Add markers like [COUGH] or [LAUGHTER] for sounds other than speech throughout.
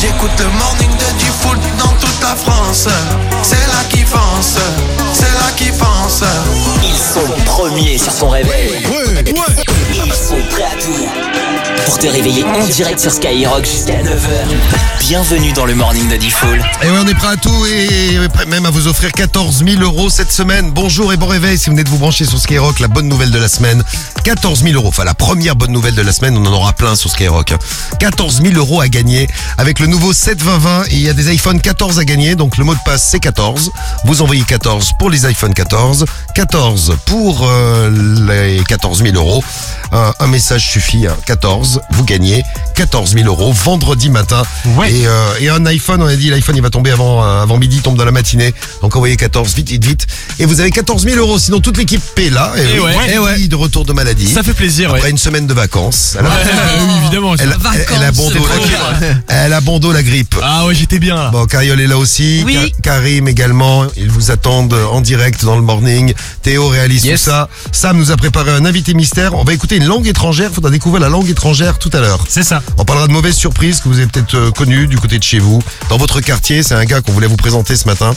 J'écoute le morning de du foot dans toute la France. C'est là qui fonce, c'est là qui fonce. Ils sont premiers sur ton réveil. Ouais, ouais. Ils sont prêts à tout. Pour te réveiller en direct sur Skyrock jusqu'à 9h. Bienvenue dans le morning de Diffoul. Et ouais, on est prêt à tout et prêt même à vous offrir 14 000 euros cette semaine. Bonjour et bon réveil si vous venez de vous brancher sur Skyrock. La bonne nouvelle de la semaine, 14 000 euros. Enfin, la première bonne nouvelle de la semaine, on en aura plein sur Skyrock. 14 000 euros à gagner avec le nouveau 72020 et il y a des iPhone 14 à gagner. Donc le mot de passe c'est 14. Vous envoyez 14 pour les iPhone 14, 14 pour euh, les 14 000 euros. Un, message suffit, hein. 14, vous gagnez 14 000 euros vendredi matin. Ouais. Et, euh, et un iPhone, on a dit l'iPhone il va tomber avant, euh, avant midi, il tombe dans la matinée. Donc envoyez 14, vite, vite, vite. Et vous avez 14 000 euros, sinon toute l'équipe paie là. Et, ouais. et oui, de retour de maladie. Ça fait plaisir, ouais. Après une semaine de vacances. Elle a, Ouais, [LAUGHS] oui, évidemment. elle, a- elle, elle a bon dos, la, elle a bon dos la grippe. Ah ouais, j'étais bien là. Bon, Cariole est là aussi. Oui. Ka- Karim également. Ils vous attendent en direct dans le morning. Théo réalise Yes. tout ça. Sam nous a préparé un invité mystère. On va écouter une langue étrangère. Faudra découvrir la langue étrangère tout à l'heure. C'est ça. On parlera de mauvaises surprises que vous avez peut-être euh, connues du côté de chez vous. Dans votre quartier, c'est un gars qu'on voulait vous présenter ce matin.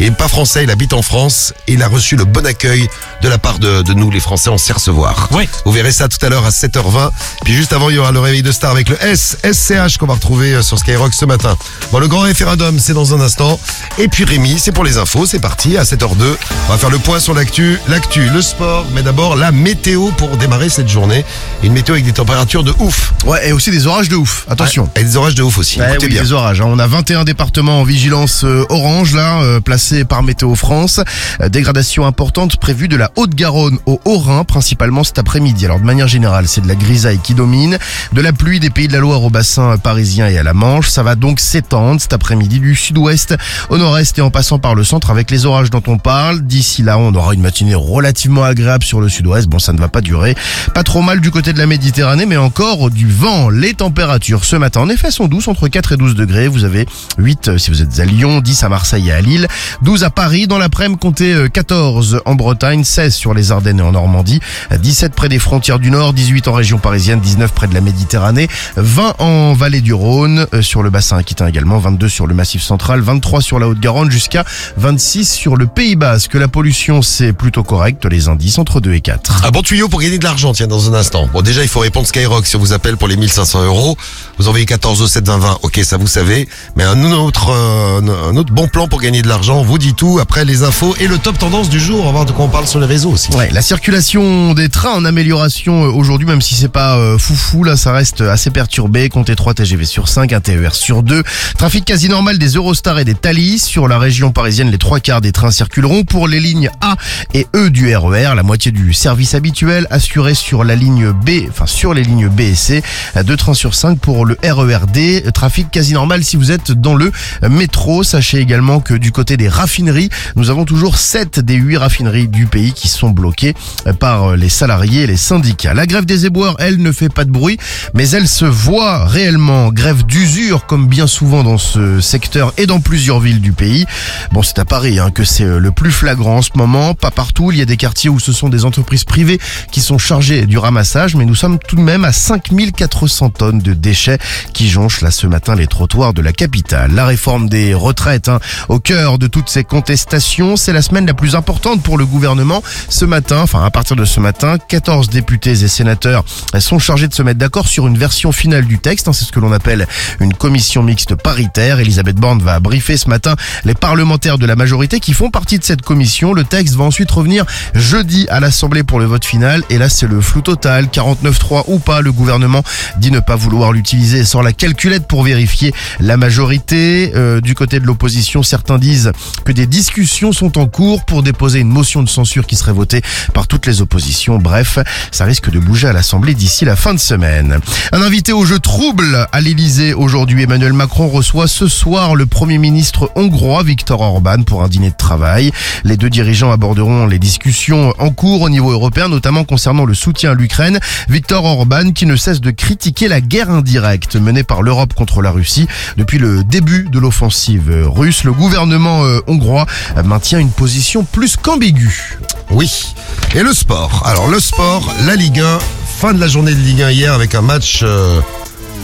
Il est pas français, il habite en France et il a reçu le bon accueil de la part de, de nous, les Français, on sait recevoir. Ouais. Vous verrez ça tout à l'heure à 7h20. Puis juste avant, il y aura le réveil de star avec le S, SCH qu'on va retrouver euh, sur Skyrock ce matin. Bon, le grand référendum, c'est dans un instant. Et puis Rémi, c'est pour les infos, c'est parti à 7h02. On va faire le point sur l'actu, l'actu, le sport, mais d'abord la météo pour démarrer cette journée. Une météo avec des températures de ouf. Ouais, et aussi des orages de ouf. Attention. Et des orages de ouf aussi. Ouais, Écoutez oui, bien. des orages. hein. On a 21 départements en vigilance euh, orange là, euh, placés par Météo France. Euh, dégradation importante prévue de la Haute-Garonne au Haut-Rhin, principalement cet après-midi. Alors de manière générale, c'est de la grisaille qui domine, de la pluie des pays de la Loire au bassin parisien et à la Manche. Ça va donc s'étendre cet après-midi du sud-ouest au nord-est et en passant par le centre avec les orages dont on parle. D'ici là, on aura une matinée relativement agréable sur le sud-ouest. Bon, ça ne va pas durer. Pas trop mal du côté de la Méditerranée, mais encore du vent. Les températures ce matin, en effet, sont douces, entre 4 et 12 degrés. Vous avez 8 euh, si vous êtes à Lyon, 10 à Marseille et à Lille, 12 à Paris. Dans l'après-midi, comptez euh, 14 en Bretagne, 16 sur les Ardennes et en Normandie, 17 près des frontières du Nord, 18 en région parisienne, 19 près de la Méditerranée, 20 en vallée du Rhône, euh, sur le bassin aquitain également, 22 sur le massif central, 23 sur la Haute-Garonne, jusqu'à 26 sur le Pays Basque. La pollution, c'est plutôt correct. Les indices entre 2 et 4. Un bon tuyau pour gagner de l'argent, tiens, dans un instant. Bon, déjà, il faut répondre Skyrock si on vous appelle pour les 1500 euros. Vous envoyez 14 au 7 20 20. Ok, ça vous savez. Mais un autre, euh, un autre bon plan pour gagner de l'argent, on vous dit tout. Après les infos et le top tendance du jour. On va voir de quoi on parle sur les réseaux aussi. Ouais, la circulation des trains en amélioration euh, aujourd'hui, même si c'est pas euh, foufou, là, ça reste assez perturbé. Comptez 3 TGV sur 5, un TER sur 2. Trafic quasi normal des Eurostar et des Thalys. Sur la région parisienne, les trois quarts des trains circuleront. Pour les lignes A et E du RER, la moitié du service habituel assuré sur la ligne B, enfin sur les lignes B et C. Euh, Deux trains sur 5 pour le RERD. Trafic quasi normal si vous êtes dans le métro. Sachez également que du côté des raffineries, nous avons toujours 7 des 8 raffineries du pays qui sont bloquées euh, par euh, les salariés et les syndicats. La grève des éboueurs, elle, ne fait pas de bruit, mais elle se voit réellement. Grève d'usure, comme bien souvent dans ce secteur et dans plusieurs villes du pays. Bon, c'est à Paris hein, que c'est euh, le plus flagrant en ce moment. Pas partout, il y a des quartiers où ce sont des entreprises privées qui sont chargées du ramassage, mais nous sommes tout de même à 5400 tonnes de déchets qui jonchent là ce matin les trottoirs de la capitale. La réforme des retraites, hein, au cœur de toutes ces contestations, c'est la semaine la plus importante pour le gouvernement. Ce matin, enfin à partir de ce matin, 14 députés et sénateurs sont chargés de se mettre d'accord sur une version finale du texte. hein, c'est ce que l'on appelle une commission mixte paritaire. Elisabeth Borne va briefer ce matin les parlementaires de la majorité qui font partie de cette commission. Le texte va ensuite revenir jeudi à l'Assemblée pour le vote final. Et là, c'est le flou total. 49-3 ou pas, le gouvernement dit ne pas vouloir l'utiliser sans la calculette pour vérifier la majorité. Euh, du côté de l'opposition, certains disent que des discussions sont en cours pour déposer une motion de censure qui serait votée par toutes les oppositions. Bref, ça risque de bouger à l'Assemblée d'ici la fin de semaine. Un invité au jeu trouble à l'Elysée aujourd'hui. Emmanuel Macron reçoit ce soir le Premier ministre hongrois Viktor Orban pour un dîner de travail. Les deux dirigeants aborderont les discussions en cours au niveau européen, notamment concernant le soutien à l'Ukraine. Viktor Orban qui ne cesse de critiquer la guerre indirecte menée par l'Europe contre la Russie depuis le début de l'offensive russe. Le gouvernement euh, hongrois maintient une position plus qu'ambiguë. Oui. Et le sport? Alors le sport, la Ligue 1, fin de la journée de Ligue 1 hier avec un match euh,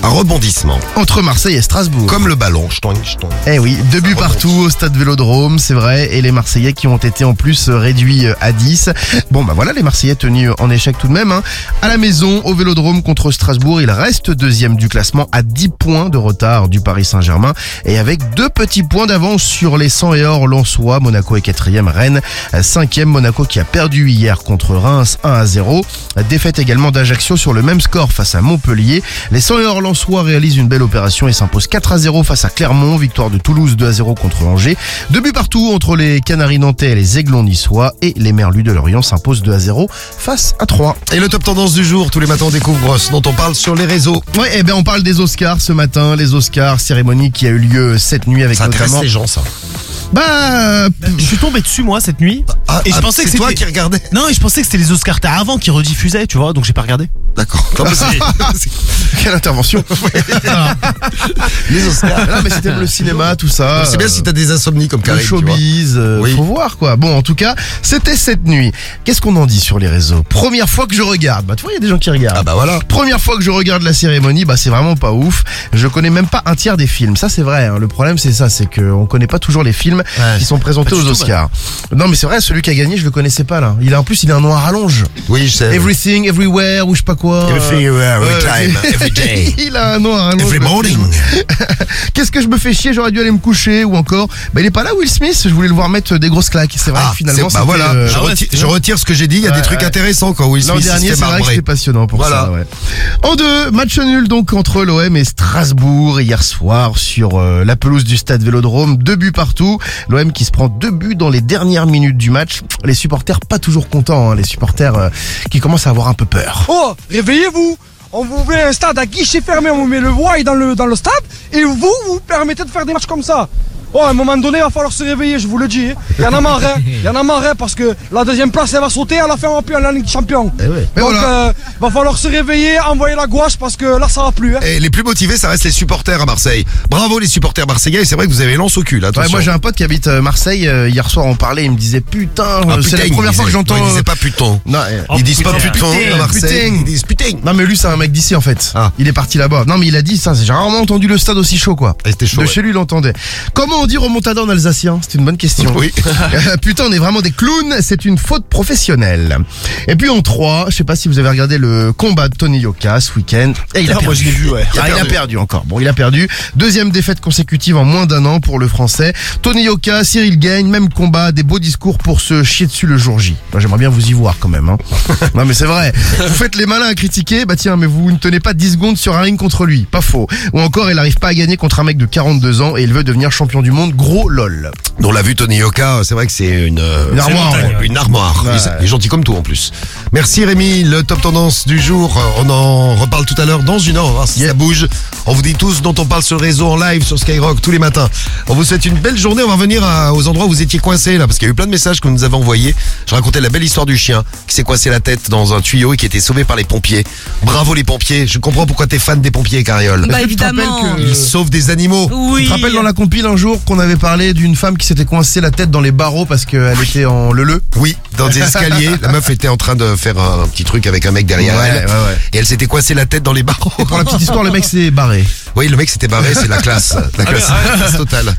rebondissement. Entre Marseille et Strasbourg. Comme le ballon. Ch'toing, ch'toing. Eh oui, deux buts partout au stade Vélodrome, c'est vrai, et les Marseillais qui ont été en plus euh, réduits euh, à 10. Bon bah voilà, les Marseillais tenus en échec tout de même. hein. À la maison, au Vélodrome contre Strasbourg, il reste deuxième du classement à 10 points de retard du Paris Saint-Germain et avec deux petits points d'avance sur les 100 et or Lensois. Monaco est quatrième, Rennes euh, cinquième. Monaco qui a perdu hier contre Reims 1 à 0. Défaite également d'Ajaccio sur le même score face à Montpellier. Les 100 et or Lensois réalisent une belle opération et s'imposent 4 à 0 face à Clermont. Victoire de Toulouse 2 à 0 contre Angers. Deux buts partout entre les Canaries nantais et les Aiglons niçois. Et les Merlus de Lorient s'imposent 2 à 0 face à 3. Et le top tendance du jour, tous les matins on découvre ce dont on parle sur les réseaux. Ouais, eh ben on parle des Oscars ce matin. Les Oscars, cérémonie qui a eu lieu cette nuit avec Ça notamment... les gens ça. Bah, euh, Je suis tombé dessus moi cette nuit. Ah, et je ah, pensais que c'est toi c'était- qui regardais. Non, et je pensais que c'était les Oscars t'as avant qui rediffusaient, tu vois, donc j'ai pas regardé. D'accord. [LAUGHS] Quelle intervention [LAUGHS] [LAUGHS] les Oscars. Non mais c'était le cinéma, tout ça. C'est bien si t'as des insomnies comme le Karim. tu vois. showbiz, euh, Oui. faut voir quoi. Bon, en tout cas, c'était cette nuit. Qu'est-ce qu'on en dit sur les réseaux? Première fois que je regarde. Bah, tu vois, il y a des gens qui regardent. Ah bah voilà. Première fois que je regarde la cérémonie, bah c'est vraiment pas ouf. Je connais même pas un tiers des films. Ça c'est vrai. hein. Le problème c'est ça, c'est qu'on connaît pas toujours les films qui sont présentés aux Oscars. Non mais c'est vrai, celui qui a gagné, je le connaissais pas là. Il a en plus, il a un nom à rallonge. Oui, je sais. Everything, everywhere ou je sais pas quoi. Everywhere, every time, every [LAUGHS] day. il a un nom à rallonge. Every morning. [LAUGHS] Qu'est-ce que je me fais chier J'aurais dû aller me coucher ou encore. Bah il est pas là Will Smith. Je voulais le voir mettre des grosses claques. C'est vrai. Ah, que finalement, c'est- bah voilà, euh, je, Ah retire, je ce que j'ai dit, il y a Ouais, des trucs ouais. intéressants quand Will L'an Smith se dernier, fait c'est vrai que marbrer. c'était passionnant pour Voilà. ça. Ouais. En deux, match nul donc entre l'OM et Strasbourg hier soir sur euh, la pelouse du stade Vélodrome. Deux buts partout. L'OM qui se prend deux buts dans les dernières minutes du match. Les supporters pas toujours contents. hein. Les supporters euh, qui commencent à avoir un peu peur. Oh, réveillez-vous. On vous met un stade à guichet fermé, on vous met le voile dans le, dans le stade, et vous, vous permettez de faire des matchs comme ça Oh, à un moment donné, il va falloir se réveiller, je vous le dis. Il y en a marre, hein. Il y en a marre, hein, parce que la deuxième place, elle va sauter à la fin européenne, la Ligue des Champions. Mais Donc, voilà. euh, va falloir se réveiller, envoyer la gouache, parce que là, ça va plus. Hein. Et les plus motivés, ça reste les supporters à Marseille. Bravo les supporters marseillais, et c'est vrai que vous avez l'ance au cul, Ouais, attention. moi j'ai un pote qui habite euh, Marseille. euh, hier soir on parlait, il me disait putain, Ah, c'est putain, la il première fois que j'entends. non, il disait euh, pas putain. Non, Oh, Ils disent pas putain. putain à Marseille, putain. ils disent putain. non mais lui c'est un mec d'ici en fait. Ah. Il est parti là-bas. Non mais il a dit ça. J'ai rarement entendu le stade aussi chaud quoi. Et c'était chaud, De ouais. chez lui il entendait. Comment on dit remontada en alsacien? C'est une bonne question. Oui. [LAUGHS] Euh, Putain, on est vraiment des clowns, c'est une faute professionnelle. Et puis en 3, je sais pas si vous avez regardé le combat de Tony Yoka ce week-end. Et il a Ah, moi, perdu. je l'ai vu, ouais. Ah, il a perdu encore. Bon, il a perdu. Deuxième défaite consécutive en moins d'un an pour le français. Tony Yoka, Cyril Gagne, même combat, des beaux discours pour se chier dessus le jour J. Moi, j'aimerais bien vous y voir quand même. Hein. [LAUGHS] non mais c'est vrai. Vous faites les malins à critiquer, bah tiens, mais vous ne tenez pas 10 secondes sur un ring contre lui. Pas faux. Ou encore, il n'arrive pas à gagner contre un mec de 42 ans et il veut devenir champion du monde. Gros lol. On l'a vu Tony Yoka, c'est vrai que c'est une, euh, Une armoire, ouais. Une armoire. Ouais. Il est- Il est gentil comme tout en plus. Merci Rémi, le top tendance du jour. euh, On en reparle tout à l'heure dans une heure. On va voir si Yeah. ça bouge. On vous dit tous dont on parle sur le réseau en live sur Skyrock tous les matins. On vous souhaite une belle journée. On va revenir à- aux endroits où vous étiez coincés là, parce qu'il y a eu plein de messages que vous nous avez envoyés. Je racontais la belle histoire du chien qui s'est coincé la tête dans un tuyau et qui a été sauvé par les pompiers. Bravo les pompiers. Je comprends pourquoi t'es fan des pompiers, Cariole. Bah évidemment. que- Ils sauvent des animaux. Oui. Tu te rappelles dans la compile un jour qu'on avait parlé d'une femme qui s'était coincée la tête dans les barreaux parce qu'elle était en leu Oui, dans des escaliers. la meuf était en train de faire un, un petit truc avec un mec derrière Ouais, elle. ouais, ouais. Et elle s'était coincée la tête dans les barreaux. Pour la petite histoire, le mec s'est barré. Oui, le mec s'était barré, c'est la classe. La classe, la classe totale.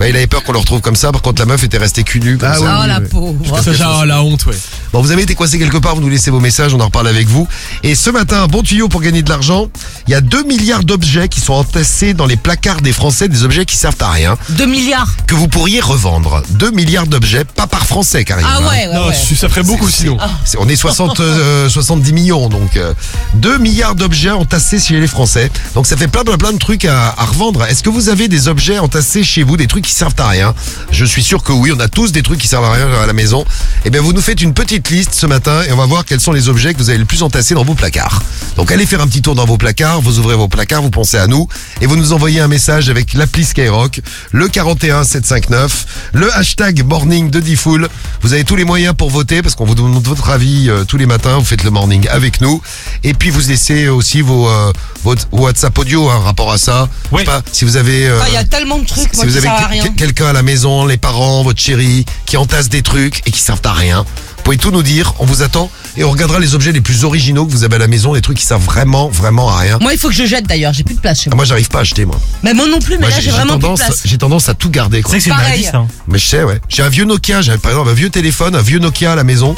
Ouais, il avait peur qu'on le retrouve comme ça. Par contre, la meuf était restée cul comme Ah ça. Oh la oui. pauvre. Ça, genre, la honte, ouais. Bon, vous avez été coincé quelque part, vous nous laissez vos messages, on en reparle avec vous. Et ce matin, un bon tuyau pour gagner de l'argent. Il y a 2 milliards d'objets qui sont entassés dans les placards des Français, des objets qui servent à rien, 2 milliards. que vous pourriez revendre. 2 milliards d'objets, pas par Français, carrément. Ah ouais, ouais, Non, ouais. ça ferait beaucoup sinon. C'est- On est 60, euh, 70 millions, donc euh, 2 milliards d'objets entassés chez les Français. Donc ça fait plein plein plein de trucs à, à revendre. Est-ce que vous avez des objets entassés chez vous, des trucs qui servent à rien? Je suis sûr que oui, on a tous des trucs qui servent à rien à la maison. Eh bien vous nous faites une petite liste ce matin et on va voir quels sont les objets que vous avez le plus entassés dans vos placards. Donc allez faire un petit tour dans vos placards, vous ouvrez vos placards, vous pensez à nous et vous nous envoyez un message avec l'appli Skyrock, le 41 759, le hashtag morning de Diffoul. Vous avez tous les moyens pour voter parce qu'on vous demande votre avis euh, tous les matins. Vous faites le morning avec nous et puis vous laissez aussi vos euh, votre WhatsApp audio hein, rapport à ça. Je sais pas si vous avez euh, Ah, Il y a tellement de trucs, si moi, vous qui avez servent à que- rien. quelqu'un à la maison, les parents, votre chérie, qui entasse des trucs et qui servent à rien, pouvez tout nous dire, on vous attend et on regardera les objets les plus originaux que vous avez à la maison, les trucs qui servent vraiment, vraiment à rien. Moi, il faut que je jette d'ailleurs, j'ai plus de place chez Ah, moi. moi, j'arrive pas à acheter, moi. Mais moi non plus, mais Moi, là, j'ai vraiment plus de tendance, place. j'ai tendance à tout garder, C'est quoi. vrai que c'est une Pareil. maladie, ça. hein. Mais je sais, ouais. J'ai un vieux Nokia, j'ai par exemple un vieux téléphone, un vieux Nokia à la maison.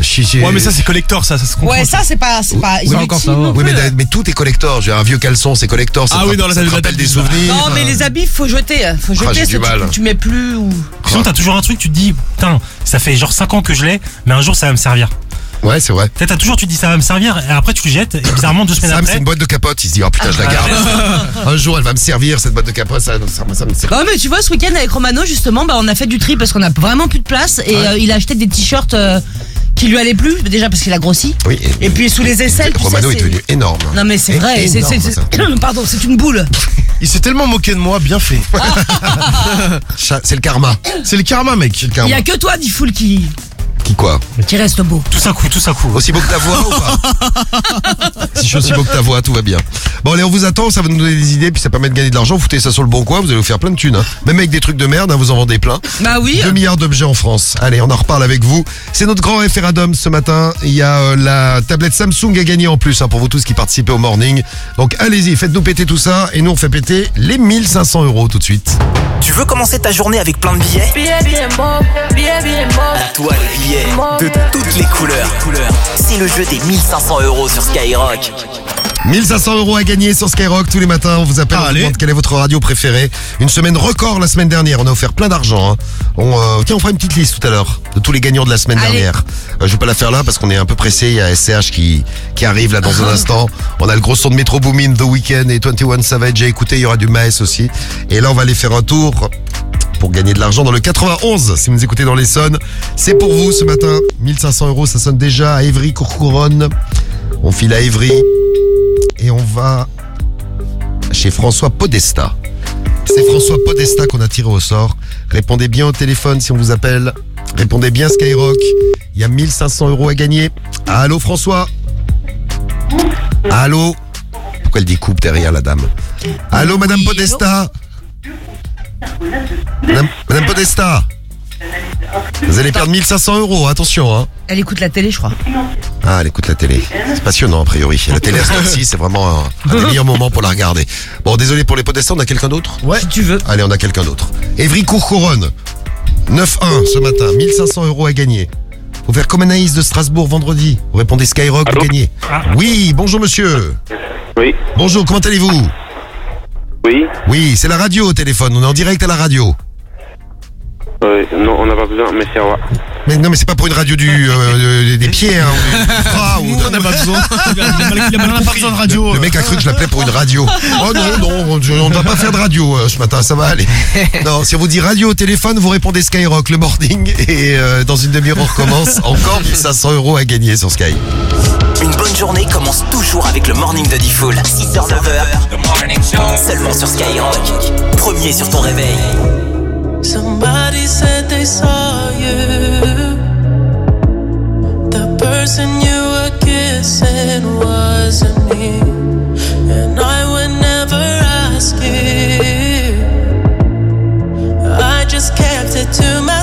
J'ai- j'ai- Ouais, mais ça, c'est collector, ça, ça se comprend. Ouais, ça, c'est pas, c'est pas Oui, inutile encore ça va. non Oui, mais, plus. mais tout est collector. J'ai un vieux caleçon, c'est collector. Ça Ah te oui, dans la ça te salle de rappelle des souvenirs. Non, mais les habits, faut jeter. Faut Ah, j'ai jeter, du ça, tu- mal. tu, mets plus ou. Sinon, t'as toujours un truc, tu te dis, putain, ça fait genre 5 ans que je l'ai, mais un jour, ça va me servir. Ouais, c'est vrai. Peut-être t'as toujours, tu te dis, ça va me servir, et après, tu le jettes, et bizarrement, deux semaines Sam, c'est après. une boîte de capote. Il se dit, oh putain, je la garde. [LAUGHS] un jour, elle va me servir, cette boîte de capote. Ça, ça, ça me sert. Bah, mais tu vois, ce week-end avec Romano, justement, bah, on a fait du tri parce qu'on a vraiment plus de place et euh, il a aché des t-shirts euh, qui lui allaient plus, déjà parce qu'il a grossi. Oui. Et puis sous les aisselles, tu sais, Romano est c'est- devenu énorme. Non mais c'est vrai, c'est, [CLEARS THROAT] pardon, c'est une boule. Il s'est tellement moqué de moi, bien fait. Cha- C'est le karma. C'est le karma, mec. Il y a que toi, Diffoul, qui, Qui quoi qui reste beau. Tout ça coup, tout ça coup. Aussi beau que ta voix ou pas [LAUGHS] Si je suis aussi beau que ta voix, tout va bien. Bon, allez, on vous attend, ça va nous donner des idées, puis ça permet de gagner de l'argent. Vous foutez ça sur le bon coin, vous allez vous faire plein de thunes. hein. Même avec des trucs de merde, hein, vous en vendez plein. Bah oui. 2 milliards d'objets en France. Allez, on en reparle avec vous. C'est notre grand référendum ce matin. Il y a euh, la tablette Samsung à gagner en plus hein, pour vous tous qui participez au morning. Donc allez-y, faites-nous péter tout ça et nous on fait péter les 1500 euros tout de suite. Tu veux commencer ta journée avec plein de billets? Billet, billet, mob, billet, billet, mob. À toi les billets de toutes les couleurs. C'est le jeu des 1500 euros sur Skyrock. 1500 euros à gagner sur Skyrock tous les matins. On vous appelle, on vous allez. demande quelle est votre radio préférée. Une semaine record la semaine dernière. On a offert plein d'argent. hein. On, euh, tiens, on fera une petite liste tout à l'heure de tous les gagnants de la semaine Allez. dernière. Euh, je vais pas la faire là parce qu'on est un peu pressé. Il y a SCH qui, qui arrive là dans un [LAUGHS] instant. On a le gros son de Metro Boomin, The Weeknd et 21 Savage à écouter. Il y aura du Maes aussi. Et là, on va aller faire un tour pour gagner de l'argent dans le 91. Si vous nous écoutez dans l'Essonne, c'est pour vous ce matin. 1500 euros, ça sonne déjà à Évry, Courcouronne. On file à Évry et on va chez François Podesta. C'est François Podesta qu'on a tiré au sort. Répondez bien au téléphone si on vous appelle. Répondez bien Skyrock. Il y a 1500 euros à gagner. Allô François? Allô? Pourquoi elle dit coupe derrière la dame? Allô Madame Podesta? Madame, Madame Podesta Vous allez perdre 1500 euros, attention hein Elle écoute la télé, je crois. ah, elle écoute la télé. C'est passionnant, a priori. La télé temps-ci, c'est vraiment un, meilleurs moments pour la regarder. Bon, désolé pour les podestants, on a quelqu'un d'autre? Si tu veux. Allez, on a quelqu'un d'autre. Évry Courcouronne. 9-1 ce matin, 1500 euros à gagner. Faut faire comme Anaïs de Strasbourg vendredi. Vous répondez Skyrock, vous gagnez. Ah. Oui, bonjour monsieur. Oui, Bonjour, comment allez-vous? Oui. Oui, c'est la radio au téléphone, on est en direct à la radio. Euh, non, on n'a pas besoin, au revoir. Mais non, mais c'est pas pour une radio du, euh, des pieds, hein, ou du [LAUGHS] bras, ou de- On n'a pas besoin. Pas besoin de radio. Le mec a cru que je l'appelais pour une radio. Oh non, non, on ne va pas faire de radio euh, ce matin, ça va aller. [LAUGHS] Non, si on vous dit radio au téléphone, vous répondez Skyrock, le morning, et euh, dans une demi-heure on recommence. Encore 1500 euros à gagner sur Sky. Une bonne journée commence toujours avec le morning de Diffoul. 6h, 9h. Seulement sur Skyrock. Premier sur ton réveil. Somebody said they saw you. Person you were kissing wasn't me. And I would never ask you. I just kept it to myself.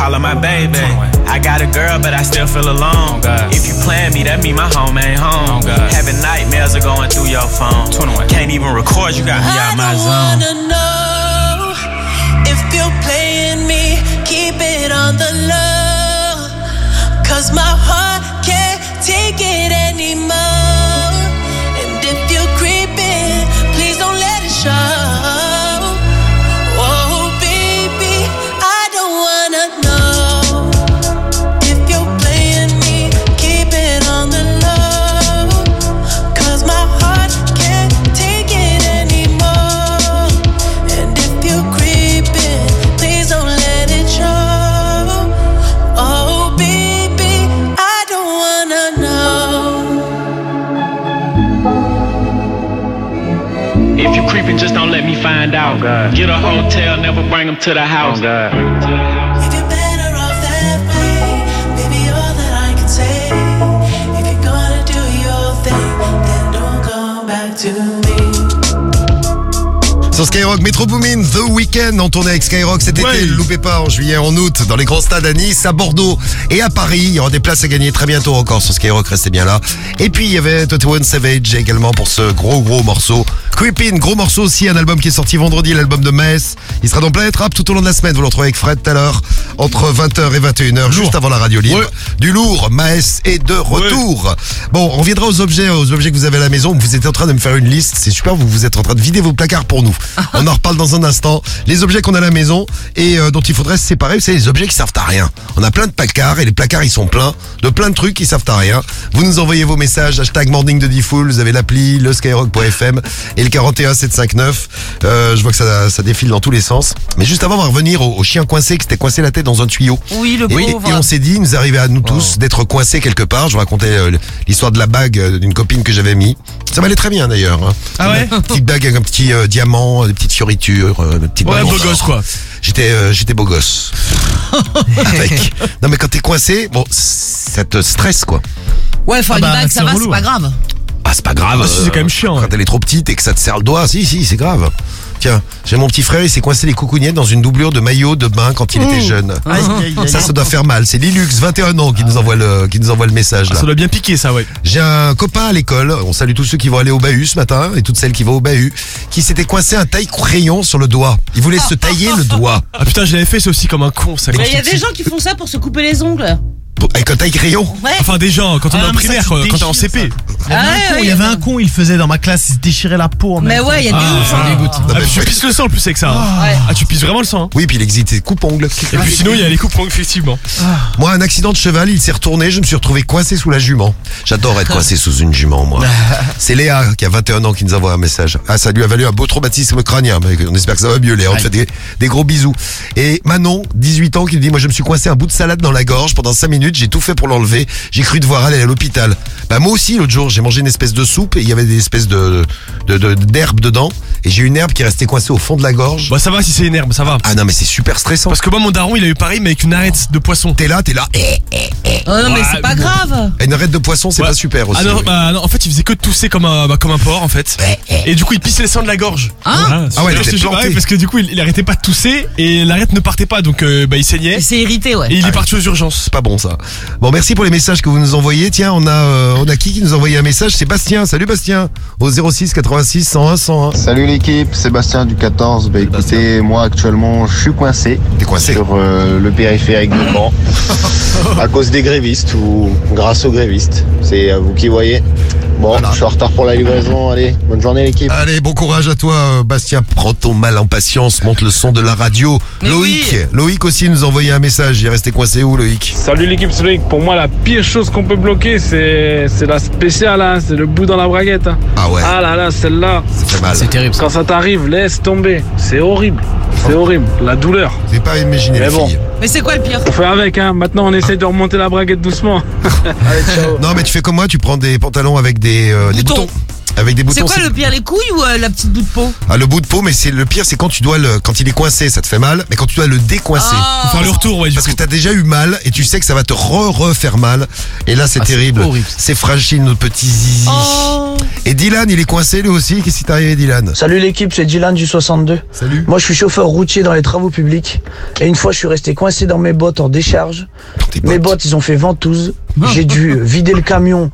Call her my baby. I got a girl, but I still feel alone. If you plan me, that mean my home ain't home. Having nightmares are going through your phone. Can't even record, you got me out my zone. wanna know if you're playing me, keep it on the low. Cause my heart then don't come back to me. Sur Skyrock, Metro Boomin, The Weeknd en tournée avec Skyrock cet été. Loupez pas en juillet, en août, dans les grands stades à Nice, à Bordeaux et à Paris. Il y aura des places à gagner très bientôt encore sur Skyrock, restez bien là. Et puis il y avait 21 Savage également pour ce gros gros morceau. Creepin, gros morceau aussi, un album qui est sorti vendredi, l'album de Maes. Il sera dans Planète Rap tout au long de la semaine. Vous le retrouvez avec Fred tout à l'heure, entre 20h et 21h, juste avant la radio libre. Du lourd, Maes est de retour. Bon, on reviendra aux objets, aux objets que vous avez à la maison. Vous étiez en train de me faire une liste. C'est super, vous, vous êtes en train de vider vos placards pour nous. [LAUGHS] On en reparle dans un instant. Les objets qu'on a à la maison et euh, dont il faudrait se séparer, c'est les objets qui servent à rien. On a plein de placards et les placards ils sont pleins de plein de trucs qui servent à rien. Vous nous envoyez vos messages, hashtag morning de Diffoul, vous avez l'appli, le skyrock.fm et le 41759. Euh, je vois que ça, ça défile dans tous les sens. Mais juste avant, on va revenir au, au chien coincé qui s'était coincé la tête dans un tuyau. Oui, le Et, pauvre. et on s'est dit, il nous arrivait à nous tous d'être coincés quelque part. Je vous racontais euh, l'histoire de la bague euh, d'une copine que j'avais mis. Ça m'allait très bien d'ailleurs. hein. Ah ouais Une petite bague avec un petit euh, diamant, des petites fioritures, euh, des petites Ouais, beau gosse, quoi. J'étais euh, j'étais beau gosse. [LAUGHS] Avec. Non mais quand t'es coincé, bon, ça te stresse quoi. Ouais, enfin, Ah une bah, bague, ça va, c'est pas grave. Ah c'est pas grave. Ah, si, c'est quand même chiant, Quand ouais. elle est trop petite et que ça te serre le doigt, si si c'est grave. Tiens, j'ai mon petit frère, il s'est coincé les coucougnettes dans une doublure de maillot de bain quand il était jeune. Ça, ça doit faire mal. C'est Lilux, 21 ans, qui nous envoie le, qui nous envoie le message là. Ça doit bien piquer ça, ouais. J'ai un copain à l'école, on salue tous ceux qui vont aller au bahut ce matin et toutes celles qui vont au bahut, qui s'était coincé un taille-crayon sur le doigt. Il voulait se tailler le doigt. Ah putain, je l'avais fait ça aussi comme un con, ça. il y a des gens qui font ça pour se couper les ongles. Avec un taille-crayon Ouais. Enfin, des gens, quand on est Ah, en primaire, quoi, quand t'es en CP. Il y avait, Ah un, ouais, con, il y avait un con, il faisait dans ma classe, il se déchirait la peau. en Mais ouais, il y a des Ah, ouf. hein. Ah, mais tu pisses le sang en plus avec ça. hein. Ouais. Ah, tu pisses vraiment le sang. hein. Oui, puis il existe des coupe-ongles. Et puis sinon, il y a les coupes effectivement. Moi, un accident de cheval, il s'est retourné, je me suis retrouvé coincé sous la jument. J'adore être coincé sous une jument, moi. [LAUGHS] C'est Léa, qui a 21 ans, qui nous envoie un message. Ah, ça lui a valu un beau traumatisme crânien, mais on espère que ça va mieux, Léa. On te fait des, des gros bisous. Et Manon, 18 ans, qui nous dit, moi, je me suis coincé un bout de salade dans la gorge pendant 5 minutes, j'ai tout fait pour l'enlever. J'ai cru devoir aller à l'hôpital. Bah, moi aussi, l'autre jour, j'ai mangé une espèce de soupe et il y avait des espèces de, de, de- d'herbes dedans. Et j'ai une herbe qui est restée coincée au fond de la gorge. Bah, ça va si c'est une herbe, ça va. Ah non, mais c'est super stressant. Parce que moi, mon daron, il a eu pareil, mais avec une arête de poisson. T'es là, t'es là. Eh, Oh non, mais Ouais, c'est pas bon. grave. Une arête de poisson, c'est Ouais. pas super aussi. Ah non, oui. bah non, en fait, il faisait que tousser comme un, bah, comme un porc, en fait. Et du coup, il pissait le sang de la gorge. Hein Ah ouais, il planté. parce que du coup, il, il arrêtait pas de tousser et l'arête ne partait pas, donc euh, bah, il saignait. Il s'est irrité, ouais. Et il est parti aux urgences. C'est pas bon ça. Bon, merci pour les messages que vous nous envoyez. Tiens, on a, euh, on a qui qui nous a envoyé un message? C'est Bastien. Salut Bastien. Au 06 86 101 101. Salut l'équipe, Sébastien du 14. Bah écoutez, moi actuellement je suis coincé T'es coincé sur euh, le périphérique de Caen [LAUGHS] à cause des grévistes ou grâce aux grévistes. C'est à vous qui voyez. Bon, Voilà. je suis en retard pour la livraison. Allez, bonne journée l'équipe. Allez, bon courage à toi, euh, Bastien. Prends ton mal en patience, monte le son de la radio. Mais Loïc, oui. Loïc aussi nous a envoyé un message. Il est resté coincé où, Loïc? Salut l'équipe Loïc. Pour moi, la pire chose qu'on peut bloquer, c'est c'est la spéciale, hein, c'est le bout dans la braguette. hein. Ah ouais, Ah là là, celle-là, mal. terrible. quand ça t'arrive, laisse tomber. C'est horrible. C'est horrible. La douleur. J'ai pas imaginé Mais bon. filles. Mais c'est quoi le pire? On fait avec, hein. Maintenant, on essaye de remonter la braguette doucement. [LAUGHS] Allez, ciao. Non, mais tu fais comme moi, tu prends des pantalons avec des, euh, des Boutons. boutons. Avec des C'est quoi le pire, les couilles ou euh, la petite bout de peau Ah, le bout de peau, mais c'est le pire, c'est quand tu dois le, quand il est coincé, ça te fait mal, mais quand tu dois le décoincer. Ah. Faut faire le retour, ouais. Parce que t'as déjà eu mal et tu sais que ça va te re-refaire mal. Et là, c'est Ah, c'est terrible. horrible. C'est fragile, notre petit zizi. Oh. Et Dylan, il est coincé lui aussi. Qu'est-ce qui t'est arrivé, Dylan? Salut l'équipe, c'est Dylan du 62. Salut. Moi je suis chauffeur routier dans les travaux publics et une fois je suis resté coincé dans mes bottes en décharge. Tes Mes bottes. bottes ils ont fait ventouse. J'ai dû vider le camion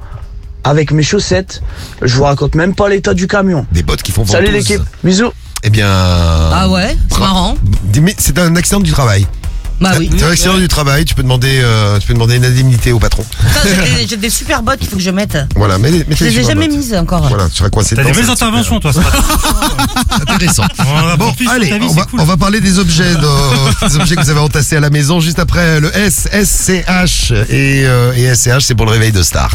avec mes chaussettes. Je vous raconte même pas l'état du camion. Des bottes qui font Salut ventouse. l'équipe, bisous. Eh bien. Ah ouais, c'est marrant. C'est un accident du travail. Bah oui. C'est un accident du travail. Tu peux demander, euh, tu peux demander une indemnité au patron. Putain, j'ai des- [LAUGHS] J'ai des super bottes qu'il faut que je mette. Voilà, mais Je les ai jamais mises encore. Voilà, tu seras coincé T'as dedans, des belles ça, interventions, toi, ce matin. [LAUGHS] Intéressant. On a Bon, sur allez, ta vie, on c'est va, cool. on va parler des objets, de- [LAUGHS] des objets que vous avez entassés à la maison juste après le S, SCH. Et, euh, et SCH, c'est pour le réveil de star.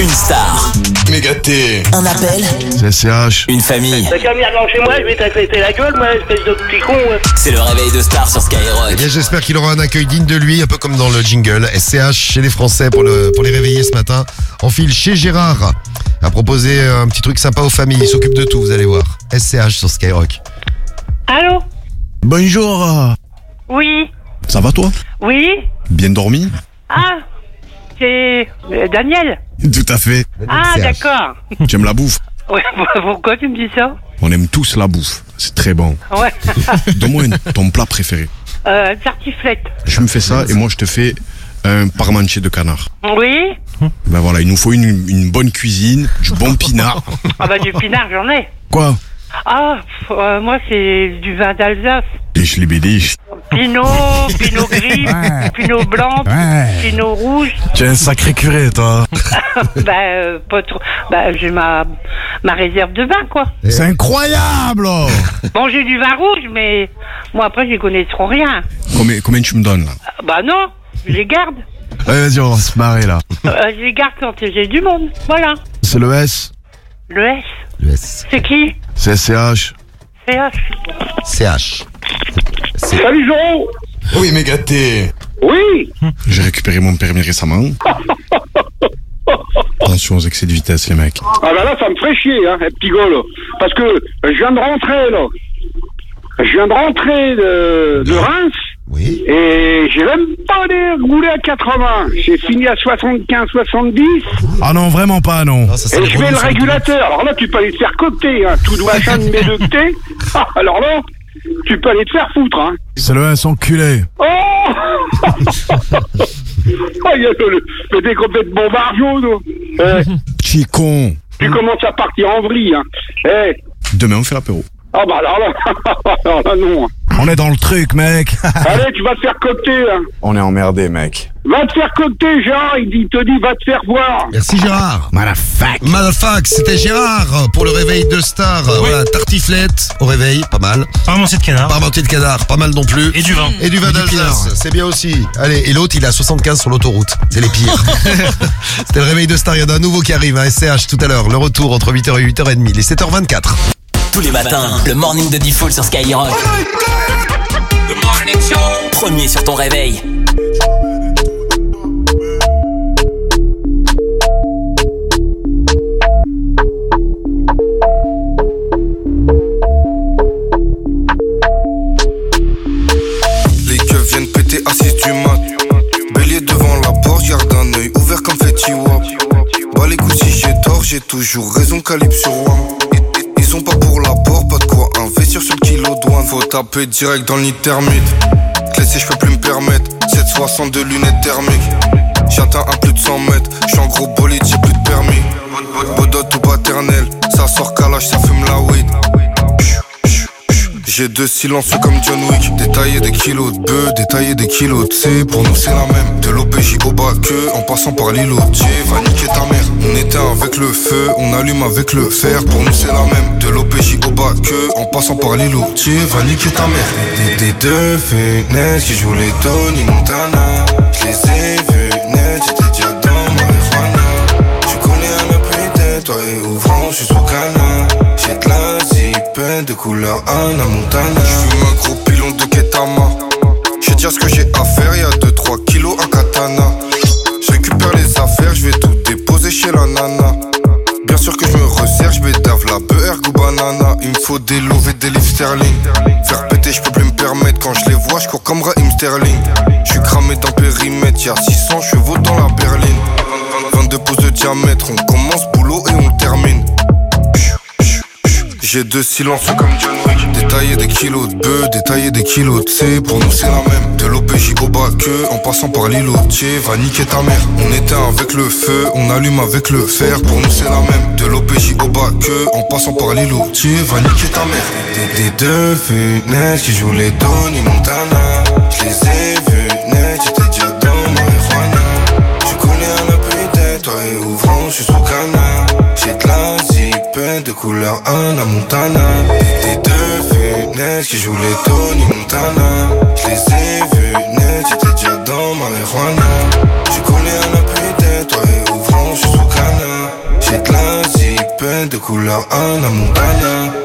Une star, Mégaté. un appel, C'est SCH. une famille. T'as qu'à venir dans chez moi, je vais t'accréter la gueule, moi, espèce de petit con. ouais. C'est le réveil de star sur Eh Skyrock. bien, j'espère qu'il aura un accueil digne de lui, un peu comme dans le jingle. SCH chez les Français pour, le, pour les réveiller ce matin. En file chez Gérard. A proposé un petit truc sympa aux familles. Il s'occupe de tout, vous allez voir. SCH sur Skyrock. Allô Bonjour. Oui Ça va toi? Oui Bien dormi? Ah C'est euh, Daniel Tout à fait. Ah, SCH. d'accord. [LAUGHS] J'aime la bouffe? Ouais, [LAUGHS] pourquoi tu me dis ça? On aime tous la bouffe. C'est très bon. Ouais. [LAUGHS] Donne-moi une- ton plat préféré. Euh, tartiflette. Je me fais ça et moi je te fais un parmentier de canard. Oui Ben voilà, il nous faut une, une bonne cuisine, du bon pinard. Ah bah du pinard, j'en ai. Quoi? Ah, euh, moi c'est du vin d'Alsace. Des. Pinot, [LAUGHS] pinot gris, pinot blanc, Ouais. pinot rouge. Tu es un sacré curé, toi. [LAUGHS] bah, euh, pas trop. Bah, j'ai ma, ma réserve de vin, quoi. C'est incroyable Bon, j'ai du vin rouge, mais moi après, j'y connais trop rien. combien, combien tu me donnes là? Ah, Bah non, je les garde. Allez, vas-y, on va se marrer là. Euh, je les garde quand j'ai du monde. Voilà. C'est le S, Le S, Le S. c'est qui? C'est SCH. CH. CH. Salut Jean Oui, Mégaté. Oui J'ai récupéré mon permis récemment. [LAUGHS] Attention aux excès de vitesse, les mecs. Ah bah là, ça me ferait chier, hein, un petit gars, là. Parce que je viens de rentrer, là. Je viens de rentrer de, de Reims. Oui. Et j'ai même pas roulé à 80. J'ai fini à 75, 70. Ah non, vraiment pas, non. Et je mets le régulateur. Alors là, tu peux aller te faire coter, hein. Tout machin de médecté. [LAUGHS] Ah, alors là, tu peux aller te faire foutre, hein. C'est le S enculé. Oh Oh, il y a le. Eh, Petit con. tu commences à partir en vrille, hein. Eh. Demain, on fait l'apéro. Ah bah alors là, [LAUGHS] alors là non. On est dans le truc, mec. [LAUGHS] Allez, tu vas te faire coter, hein. On est emmerdé, mec. Va te faire coter, Gérard, il dit- il te dit, va te faire voir. Merci Gérard. Motherfuck. Motherfuck, c'était Gérard pour le réveil de star. Voilà, tartiflette au réveil, pas mal. Parmentier de canard. Parmentier de canard, pas mal non plus. Et du vin. Et du vin d'Alsace, c'est bien aussi. Allez, et l'autre, il a 75 sur l'autoroute. C'est les pires. [LAUGHS] C'était le réveil de star, il y en a un nouveau qui arrive, un SCH tout à l'heure. Le retour entre 8h et 8h30, les 7h24. Tous les matins, le morning de Diffoul sur Skyrock. Premier sur ton réveil. Les keufs viennent péter à 6 du mat. Bélier devant la porte, garde un œil ouvert comme Fetty Wap. Bah les coups si j'ai tort, j'ai toujours raison, calibre sur roi. Ils, sont pas pour pas de quoi investir sur le kilo douane. Faut taper direct dans thermite. Clé je peux plus me permettre. 762 lunettes thermiques. J'atteins à plus de 100 mètres. J'suis en gros bolide, j'ai plus de permis. Bodot ou paternel, ça sort calage, ça fume la weed. J'ai deux silencieux comme John Wick. Détailler des kilos de bœufs, détailler des kilos de C Pour nous c'est la même. De l'OPJ au bas que En passant par l'îlot Dieu. Va niquer ta mère. On éteint avec le feu On allume avec le fer. Pour nous c'est la même. De l'OPJ au bas que En passant par l'îlot Dieu. Va niquer ta mère. Des, des deux fenêtres qui jouent les Tony Montana. Je les ai vus net J'étais déjà dans marijuana Tu connais un peu putain Toi et ouvrant je suis de couleur Anna Montana J'fume un gros pilon de Ketama Je vais dire ce que j'ai à faire Y'a 2-3 kilos à katana Je récupère les affaires Je vais tout déposer chez la nana Bien sûr que je me resserre bédave, la beurre ou banana. Il me faut des loves et des livres sterling. Faire péter, je peux plus me permettre. Quand je les vois, je cours comme Raheem Sterling. Je suis cramé dans périmètre, y'a 600 chevaux dans la berline. 22 pouces de diamètre, on commence boulot et on. J'ai deux silences comme John Wick. Détailler des kilos de bœufs, détailler des kilos de C. Pour nous, c'est la même. De l'OPJ au bas que, en passant par l'îlotier, va niquer ta mère. On éteint avec le feu, on allume avec le fer. Pour nous, c'est la même. De l'OPJ au bas que, en passant par l'îlotier, va niquer ta mère. Des, deux funèbres qui jouent les Tony Montana. Je les ai vus de couleur Anna Montana. Des deux funèbres qui jouent les Tony Montana. Je les ai vus net, j'étais déjà dans marijuana. Je connais un appui toi et ouvrant, je suis sous canard. J'ai de la zipette de couleur Anna Montana.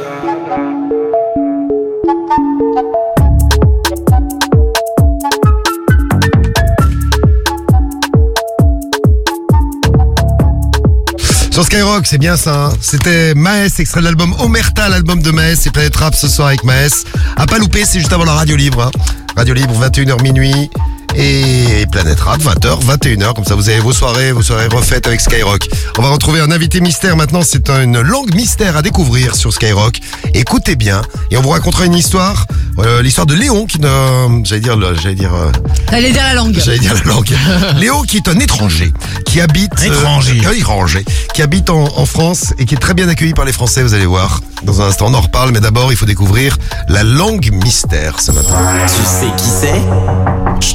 Sur Skyrock, c'est bien ça. hein. C'était Maes, extrait de l'album Omerta, l'album de Maes. C'est Planète Rap ce soir avec Maes. À pas louper, c'est juste avant la radio libre. hein. Radio libre, 21h minuit. Et Planète Rap, 20h, 21h. Comme ça, vous avez vos soirées, vos soirées refaites avec Skyrock. On va retrouver un invité mystère maintenant. C'est une langue mystère à découvrir sur Skyrock. Écoutez bien. Et on vous racontera une histoire. Euh, L'histoire de Léon qui ne... J'allais dire... J'allais dire... euh, Allez dire la langue. J'allais dire la langue. [LAUGHS] Léo qui est un étranger, qui habite... euh, Étranger. un étranger, qui habite en, en France et qui est très bien accueilli par les Français, vous allez voir. Dans un instant, on en reparle, mais d'abord, il faut découvrir la langue mystère ce matin. Tu sais qui c'est?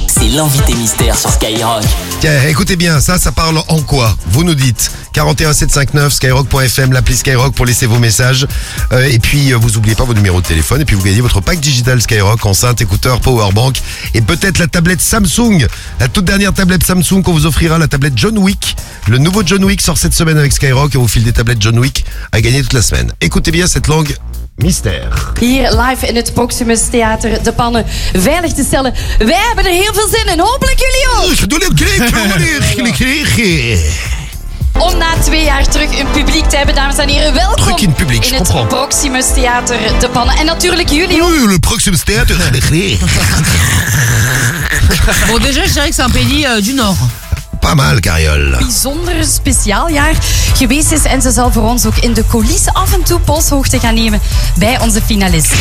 C'est l'invité mystère sur Skyrock. Tiens, écoutez bien, ça, ça parle en quoi? Vous nous dites 41759 skyrock.fm, l'appli Skyrock pour laisser vos messages. Euh, et puis, euh, vous oubliez pas vos numéros de téléphone. Et puis, vous gagnez votre pack digital Skyrock, enceinte, écouteur, powerbank. Et peut-être la tablette Samsung. La toute dernière tablette Samsung qu'on vous offrira, la tablette John Wick. Le nouveau John Wick sort cette semaine avec Skyrock et vous file des tablettes John Wick à gagner toute la semaine. Écoutez bien cette langue mystère. Hier live in het Proximus Theater de pannen veilig te stellen. Wij hebben er heel veel zin in. Hopelijk jullie ook. Doe het Om na twee jaar terug een publiek te hebben, dames en heren. Welkom Terug in het publiek, je het comprends. Proximus Theater de pannen. En natuurlijk jullie ook. Oeh, le Proximus Theater. [LAUGHS] Bon, déjà, je dirais que c'est un pays euh, du Nord. Pas mal, Cariole. bijzonder speciaal jaar geweest is. En ze zal voor ons ook in de coulissen af en toe polshoogte gaan nemen bij onze finalisten.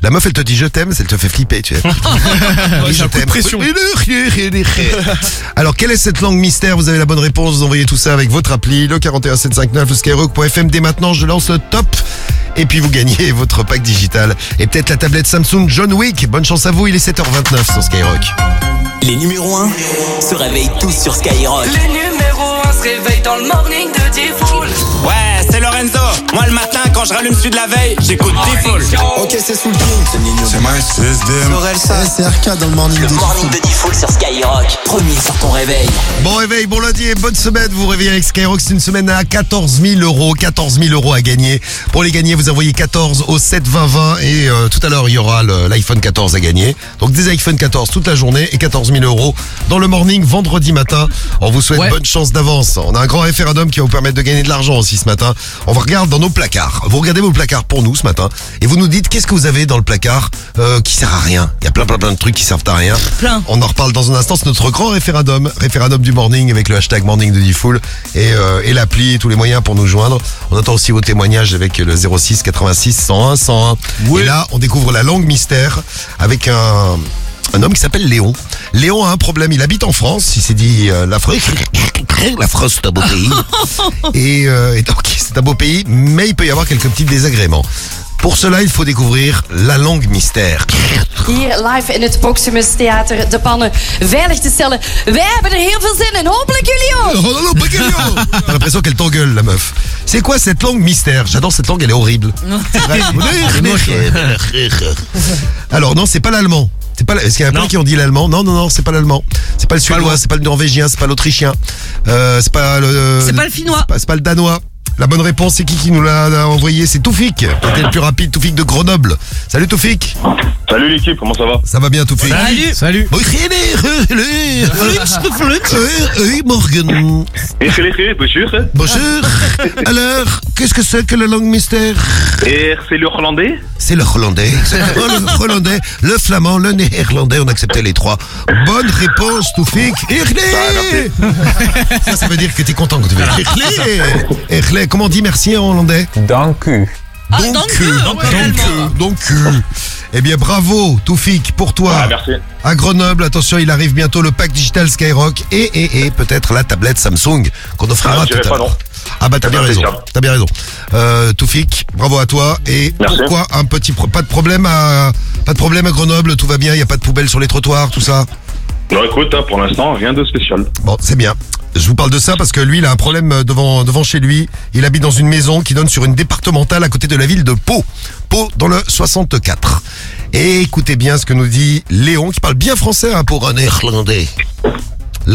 La meuf, elle te dit je t'aime, elle te fait flipper, tu sais. [LAUGHS] Oui, je t'aime. [LAUGHS] Alors, quelle est cette langue mystère? Vous avez la bonne réponse, vous envoyez tout ça avec votre appli, le 41759, le skyrock.fm. Dès maintenant, je lance le top. Et puis, vous gagnez [LAUGHS] votre pack digital. Et peut-être la tablette Samsung John Wick. Bonne chance à vous, il est 7h29 sur Skyrock. Les numéros 1 se réveillent tous sur Skyrock. Les numéros 1 se dans le morning de Diffoul. Ouais, c'est Lorenzo. Moi, le matin, quand je rallume celui de la veille, j'écoute Diffoul. Ok, c'est Soul King. C'est Maes, c'est SDM. Sorelsa. SRK dans le morning Le de morning de Diffoul sur Skyrock. Premier sur ton réveil. Bon réveil, bon lundi et bonne semaine. Vous réveillez avec Skyrock. C'est une semaine à 14 000 euros. 14 000 euros à gagner. Pour les gagner, vous envoyez 14 au 7 20 20. Et euh, tout à l'heure, il y aura l'iPhone 14 à gagner. Donc des iPhone 14 toute la journée et 14 000 euros dans le morning vendredi matin. On vous souhaite bonne chance d'avance. On a un grand référendum qui va vous permettre de gagner de l'argent aussi ce matin. On va regarder dans nos placards. Vous regardez vos placards pour nous ce matin. Et vous nous dites qu'est-ce que vous avez dans le placard euh, qui sert à rien? Il y a plein plein plein de trucs qui servent à rien. Plein. On en reparle dans un instant. C'est notre grand référendum, référendum du morning avec le hashtag morning de Diffoul et, euh, et l'appli et tous les moyens pour nous joindre. On attend aussi vos témoignages avec le 06 86 101 101. Et là, on découvre la langue mystère avec un un homme qui s'appelle Léon. Léon a un problème. Il habite en France. Il s'est dit euh, la France, [LAUGHS] la France c'est un beau pays. [LAUGHS] et, euh, et donc [LAUGHS] c'est un beau pays, mais il peut y avoir quelques petits désagréments. Pour cela, il faut découvrir la langue mystère. Hier live in het Proximus Theater de pannen veilig te stellen. Wij hebben er heel veel zin in. Hopelijk jullie ook. T'as l'impression qu'elle t'engueule, la meuf. C'est quoi cette langue mystère? J'adore cette langue, elle est horrible. C'est vrai. Alors non, c'est pas l'allemand. C'est pas. Est-ce qu'il y en a plein qui ont dit l'allemand? Non, non, non, c'est pas l'allemand. C'est pas le suédois, c'est pas le norvégien, c'est pas l'autrichien. Euh, c'est pas le. C'est pas le finnois. C'est pas, c'est pas le danois. La bonne réponse, c'est qui qui nous l'a envoyé C'est Toufik, qui était le plus rapide, Toufik de Grenoble. Salut Toufik. Salut l'équipe, comment ça va Ça va bien Toufik Salut. Salut. Oui, Morgan. Bonjour. Bonjour. Alors, qu'est-ce que c'est que la langue mystère Et c'est le hollandais C'est le hollandais. C'est le hollandais, le flamand, le néerlandais. On acceptait les trois. Bonne réponse, Toufik. Ça, ça veut dire que t'es content quand tu veux. [LAUGHS] Comment on dit merci en hollandais Dank u. Ah, Donc, dank u, donc, ouais, donc, euh. Eh bien, bravo, Toufik, pour toi. Ah, merci. À Grenoble, attention, il arrive bientôt le pack digital Skyrock et, et, et peut-être la tablette Samsung qu'on offrira Ah, je tout à dirais pas l'heure. non. Ah bah t'as bien raison, t'as bien raison. Euh, Toufik, bravo à toi. Et Merci. pourquoi un petit pro- pas de problème à pas de problème à Grenoble, tout va bien, il y a pas de poubelle sur les trottoirs, tout ça? Non, écoute, hein, pour l'instant, rien de spécial. Bon, c'est bien. Je vous parle de ça parce que lui, il a un problème euh, devant, chez lui. Il habite dans une maison qui donne sur une départementale à côté de la ville de Pau. Pau, dans le 64. Et écoutez bien ce que nous dit Léon, qui parle bien français hein, pour un néerlandais.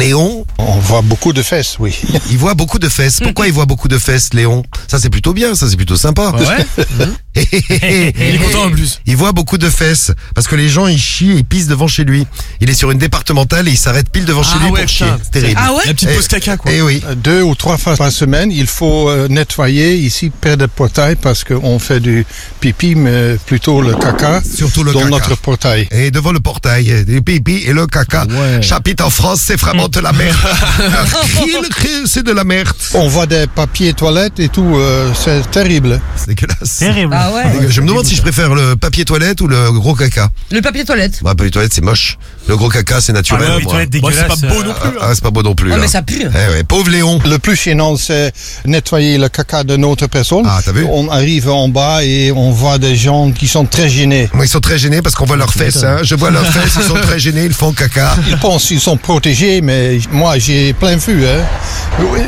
Léon On voit beaucoup de fesses, oui. [LAUGHS] Il voit beaucoup de fesses. Pourquoi il voit beaucoup de fesses, Léon? Ça, c'est plutôt bien, ça, c'est plutôt sympa. Ouais. [LAUGHS] il est content en plus. Il voit beaucoup de fesses parce que les gens ils chient et ils pissent devant chez lui. Il est sur une départementale et il s'arrête pile devant chez Ah lui ouais, pour chier. C'est terrible. Ah ouais La petite Eh- pause caca, quoi. Eh oui. Euh, Deux ou trois fois par semaine, il faut euh, nettoyer ici près du portail parce qu'on fait du pipi, mais plutôt le caca Surtout le dans caca. notre portail. Et devant le portail, les pipi et le caca. Chapitre en France, c'est vraiment de la merde. [LAUGHS] Kiel, c'est de la merde. On voit des papiers toilettes et tout, euh, c'est terrible. C'est dégueulasse. Terrible. Ah ouais. Je me demande si je préfère le papier toilette ou le gros caca. Le papier toilette. Bah, papier toilette, c'est moche. Le gros caca, c'est naturel. Ah, le papier toilette dégueulasse. c'est pas beau non plus, Ah, ah, c'est pas beau non plus. Là. mais ça pue. Eh ouais, pauvre Léon. Le plus gênant, c'est nettoyer le caca de notre personne. Ah, t'as vu On arrive en bas et on voit des gens qui sont très gênés. Moi, ils sont très gênés parce qu'on voit leurs fesses. Hein. Je vois leurs fesses, ils sont très gênés, ils font caca. Ils pensent qu'ils sont protégés, mais moi j'ai plein vu. Hein.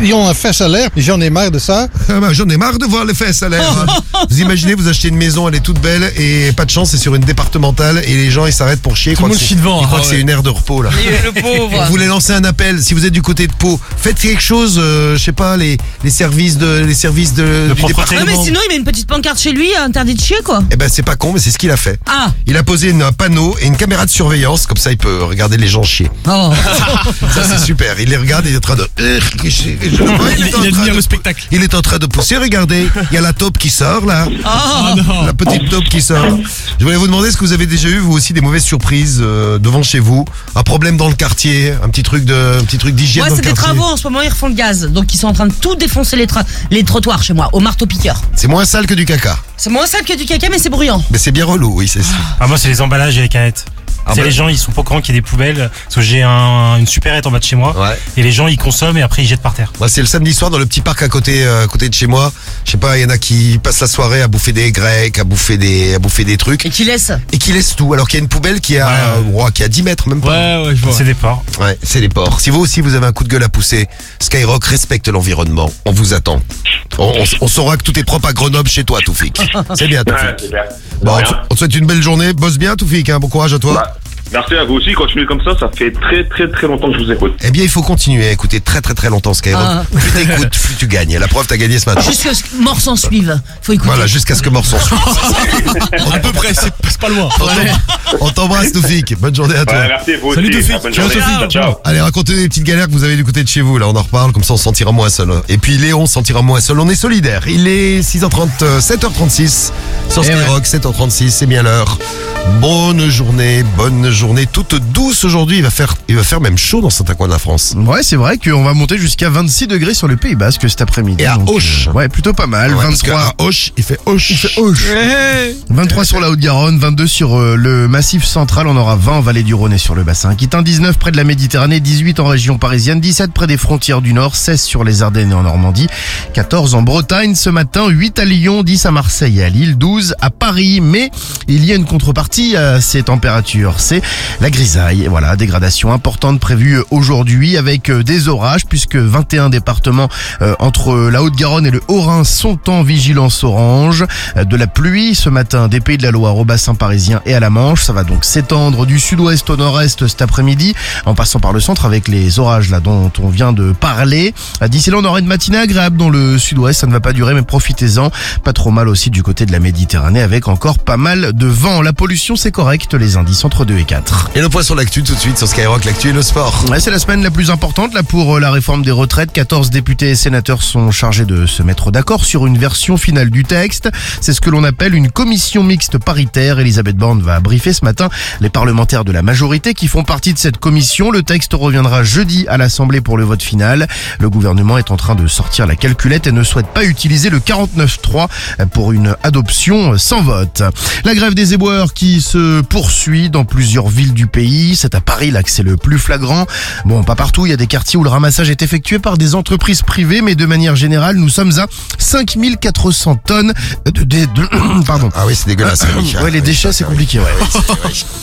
Ils ont la fesse à l'air, j'en ai marre de ça. Ah bah, J'en ai marre de voir les fesses à l'air. hein. [LAUGHS] vous imaginez, vous achetez une maison, elle est toute belle et pas de chance, c'est sur une départementale et les gens ils s'arrêtent pour chier. Ils Tout le croient monde chie devant, Ils croient ah que c'est une aire de repos là. [LAUGHS] Le pauvre. Vous voulez lancer un appel si vous êtes du côté de Pau, faites quelque chose, euh, je sais pas, les, les services de les services de, du propreté. Non, département. mais sinon, il met une petite pancarte chez lui, interdit de chier, quoi. Eh ben c'est pas con, mais c'est ce qu'il a fait. Ah. Il a posé une- un panneau et une caméra de surveillance, comme ça il peut regarder les gens chier. Oh. [LAUGHS] Ça c'est super. Il les regarde, il est en train de. Il, est en Il train admire de- le spectacle. Il est en train de pousser. Regardez, il y a la taupe qui sort là. Oh. La petite taupe qui sort. Je voulais vous demander, est-ce que vous avez déjà eu vous aussi des mauvaises surprises euh, devant chez vous, un problème dans le quartier, un petit truc de, un petit truc d'hygiène Moi, dans c'est le des quartier. travaux en ce moment, ils refont le gaz. Donc, ils sont en train de tout défoncer les, tra- les trottoirs chez moi, au marteau-piqueur. C'est moins sale que du caca, C'est moins sale que du caca, mais c'est bruyant. mais c'est bien relou, oui, c'est ça. Ah, moi, c'est les emballages et les canettes. Ah c'est bah. les gens, ils sont pas au courant qu'il y a des poubelles. Parce que j'ai un, une supérette en bas de chez moi. Ouais. Et les gens, ils consomment et après, ils jettent par terre. Moi, c'est le samedi soir dans le petit parc à côté, euh, à côté de chez moi. Je sais pas, il y en a qui passent la soirée à bouffer des grecs, à bouffer des, à bouffer des trucs. Et qui laisse. Et qui laissent tout, alors qu'il y a une poubelle qui a, euh, ouah, qui a 10 mètres, même pas. Ouais, ouais, je vois. C'est des porcs. Ouais, c'est les porcs. Si vous aussi vous avez un coup de gueule à pousser, Skyrock respecte l'environnement. On vous attend. On, on- on saura que tout est propre à Grenoble chez toi, Toufik. C'est bien, Toufik. Ouais. Bon, on, te- on te souhaite une belle journée. Bosse bien, Toufik. Hein. Bon courage à toi. Merci à vous aussi, continuez comme ça, ça fait très très très longtemps que je vous écoute. Eh bien, il faut continuer à écouter très très très longtemps Skyrock. Ah. Plus t'écoutes, plus tu gagnes. La preuve, t'as gagné ce matin. Jusqu'à ce que mort s'en suive. Faut écouter. Voilà, jusqu'à ce que mort s'en suive. [LAUGHS] À peu près, c'est pas loin. On t'em- On t'embrasse, Toufik. Bonne journée à toi. Ouais, merci, vous Salut. Toufik. Bonne Ciao. Toufik. Ciao, ciao. Allez, racontez des petites galères que vous avez du côté de chez vous. Là, on en reparle, comme ça on se sentira moins seul. Et puis Léon se sentira moins seul. On est solidaires. Il est 6h30, euh, 7h36 sur Eh ouais. Skyrock, 7h36, c'est bien l'heure. Bonne journée, bonne journée, toute douce aujourd'hui. Il va faire, il va faire même chaud dans certains coins de la France. Ouais, c'est vrai qu'on va monter jusqu'à 26 degrés sur le Pays Basque cet après-midi. Et à Donc, Auch. euh, Ouais, plutôt pas mal. Ouais, parce 23. qu'à Auch, il fait Auch. Il fait Auch. 23 sur la Haute-Garonne, 22 sur euh, le Massif central, on aura 20 en Vallée du Rhône et sur le bassin. Aquitain 19 près de la Méditerranée, 18 en région parisienne, 17 près des frontières du Nord, 16 sur les Ardennes et en Normandie, 14 en Bretagne ce matin, 8 à Lyon, 10 à Marseille et à Lille, 12 à Paris. Mais il y a une contrepartie à ces températures, c'est la grisaille. Voilà, dégradation importante prévue aujourd'hui avec euh, des orages puisque 21 départements euh, entre la Haute-Garonne et le Haut-Rhin sont en vigilance orange. Euh, De la pluie ce matin des Pays de la Loire au bassin parisien et à la Manche. Ça va donc s'étendre du sud-ouest au nord-est cet après-midi en passant par le centre avec les orages là dont on vient de parler. D'ici là, on aura une matinée agréable dans le sud-ouest. Ça ne va pas durer mais profitez-en. Pas trop mal aussi du côté de la Méditerranée avec encore pas mal de vent. La pollution c'est correct. Les indices entre 2 et 4. 2024. Et le point sur l'actu tout de suite sur Skyrock, l'actu et le sport. Ouais, c'est la semaine la plus importante là pour euh, la réforme des retraites. 14 députés et sénateurs sont chargés de se mettre d'accord sur une version finale du texte. C'est ce que l'on appelle une commission mixte paritaire. Elisabeth Borne va briefer ce matin les parlementaires de la majorité qui font partie de cette commission. Le texte reviendra jeudi à l'Assemblée pour le vote final. Le gouvernement est en train de sortir la calculette et ne souhaite pas utiliser le 49.3 pour une adoption sans vote. La grève des éboueurs qui se poursuit dans plusieurs villes du pays. C'est à Paris là que c'est le plus flagrant. Bon, pas partout, il y a des quartiers où le ramassage est effectué par des entreprises privées, mais de manière générale, nous sommes à 5400 tonnes de... dé- de- [CLEARS THROAT] pardon. Ah oui, c'est dégueulasse. Ouais, les déchets, c'est compliqué, ouais.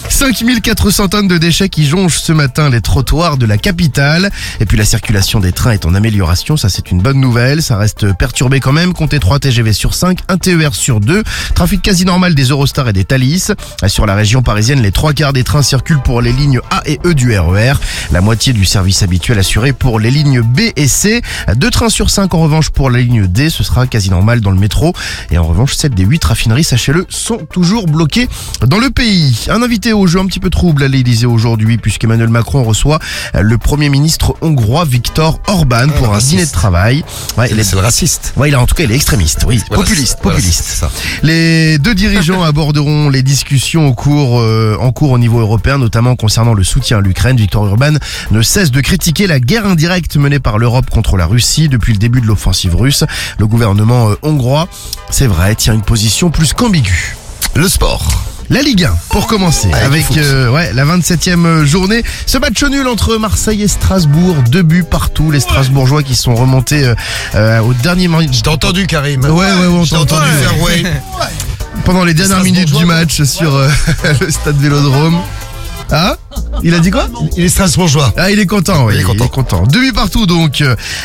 5400 [LAUGHS] tonnes de déchets qui jonchent ce matin les trottoirs de la capitale. Et puis la circulation des trains est en amélioration, ça c'est une bonne nouvelle. Ça reste perturbé quand même, comptez 3 TGV sur 5, 1 TER sur 2. Trafic quasi normal des Eurostars et des Thalys. Sur la région parisienne, les trois quarts des trains circulent pour les lignes A et E du RER. La moitié du service habituel assuré pour les lignes B et C. Deux trains sur 5 en revanche pour la ligne D, ce sera quasi normal dans le métro. Et en revanche, 7 des 8 raffineries, sachez-le, sont toujours bloquées dans le pays. Un invité au jeu un petit peu trouble à l'Elysée aujourd'hui, puisqu'Emmanuel Macron reçoit le premier ministre hongrois Viktor Orban pour un dîner de travail. Ouais, il est- C'est le raciste. Ouais, il a en tout cas, il est extrémiste, oui, Voilà, populiste, populiste. c'est. Les deux dirigeants [LAUGHS] aborderont les discussions au cours, euh, en cours au niveau notamment concernant le soutien à l'Ukraine. Victor Orban ne cesse de critiquer la guerre indirecte menée par l'Europe contre la Russie depuis le début de l'offensive russe. Le gouvernement euh, hongrois, c'est vrai, tient une position plus qu'ambiguë. Le sport. La Ligue 1, pour commencer, Avec euh, ouais, la 27e journée. Ce match nul entre Marseille et Strasbourg, deux buts partout. Les Strasbourgeois qui sont remontés euh, euh, au dernier match. Je t'ai entendu, Karim. Ouais, ouais, ouais, on t'a entendu entendu. faire [LAUGHS] ouais. Pendant les dernières minutes du match sur euh, [LAUGHS] le stade Vélodrome. Ah Il a dit quoi Il est Strasbourgeois. Ah, il est content, oui. Il est content. Deux buts partout, donc.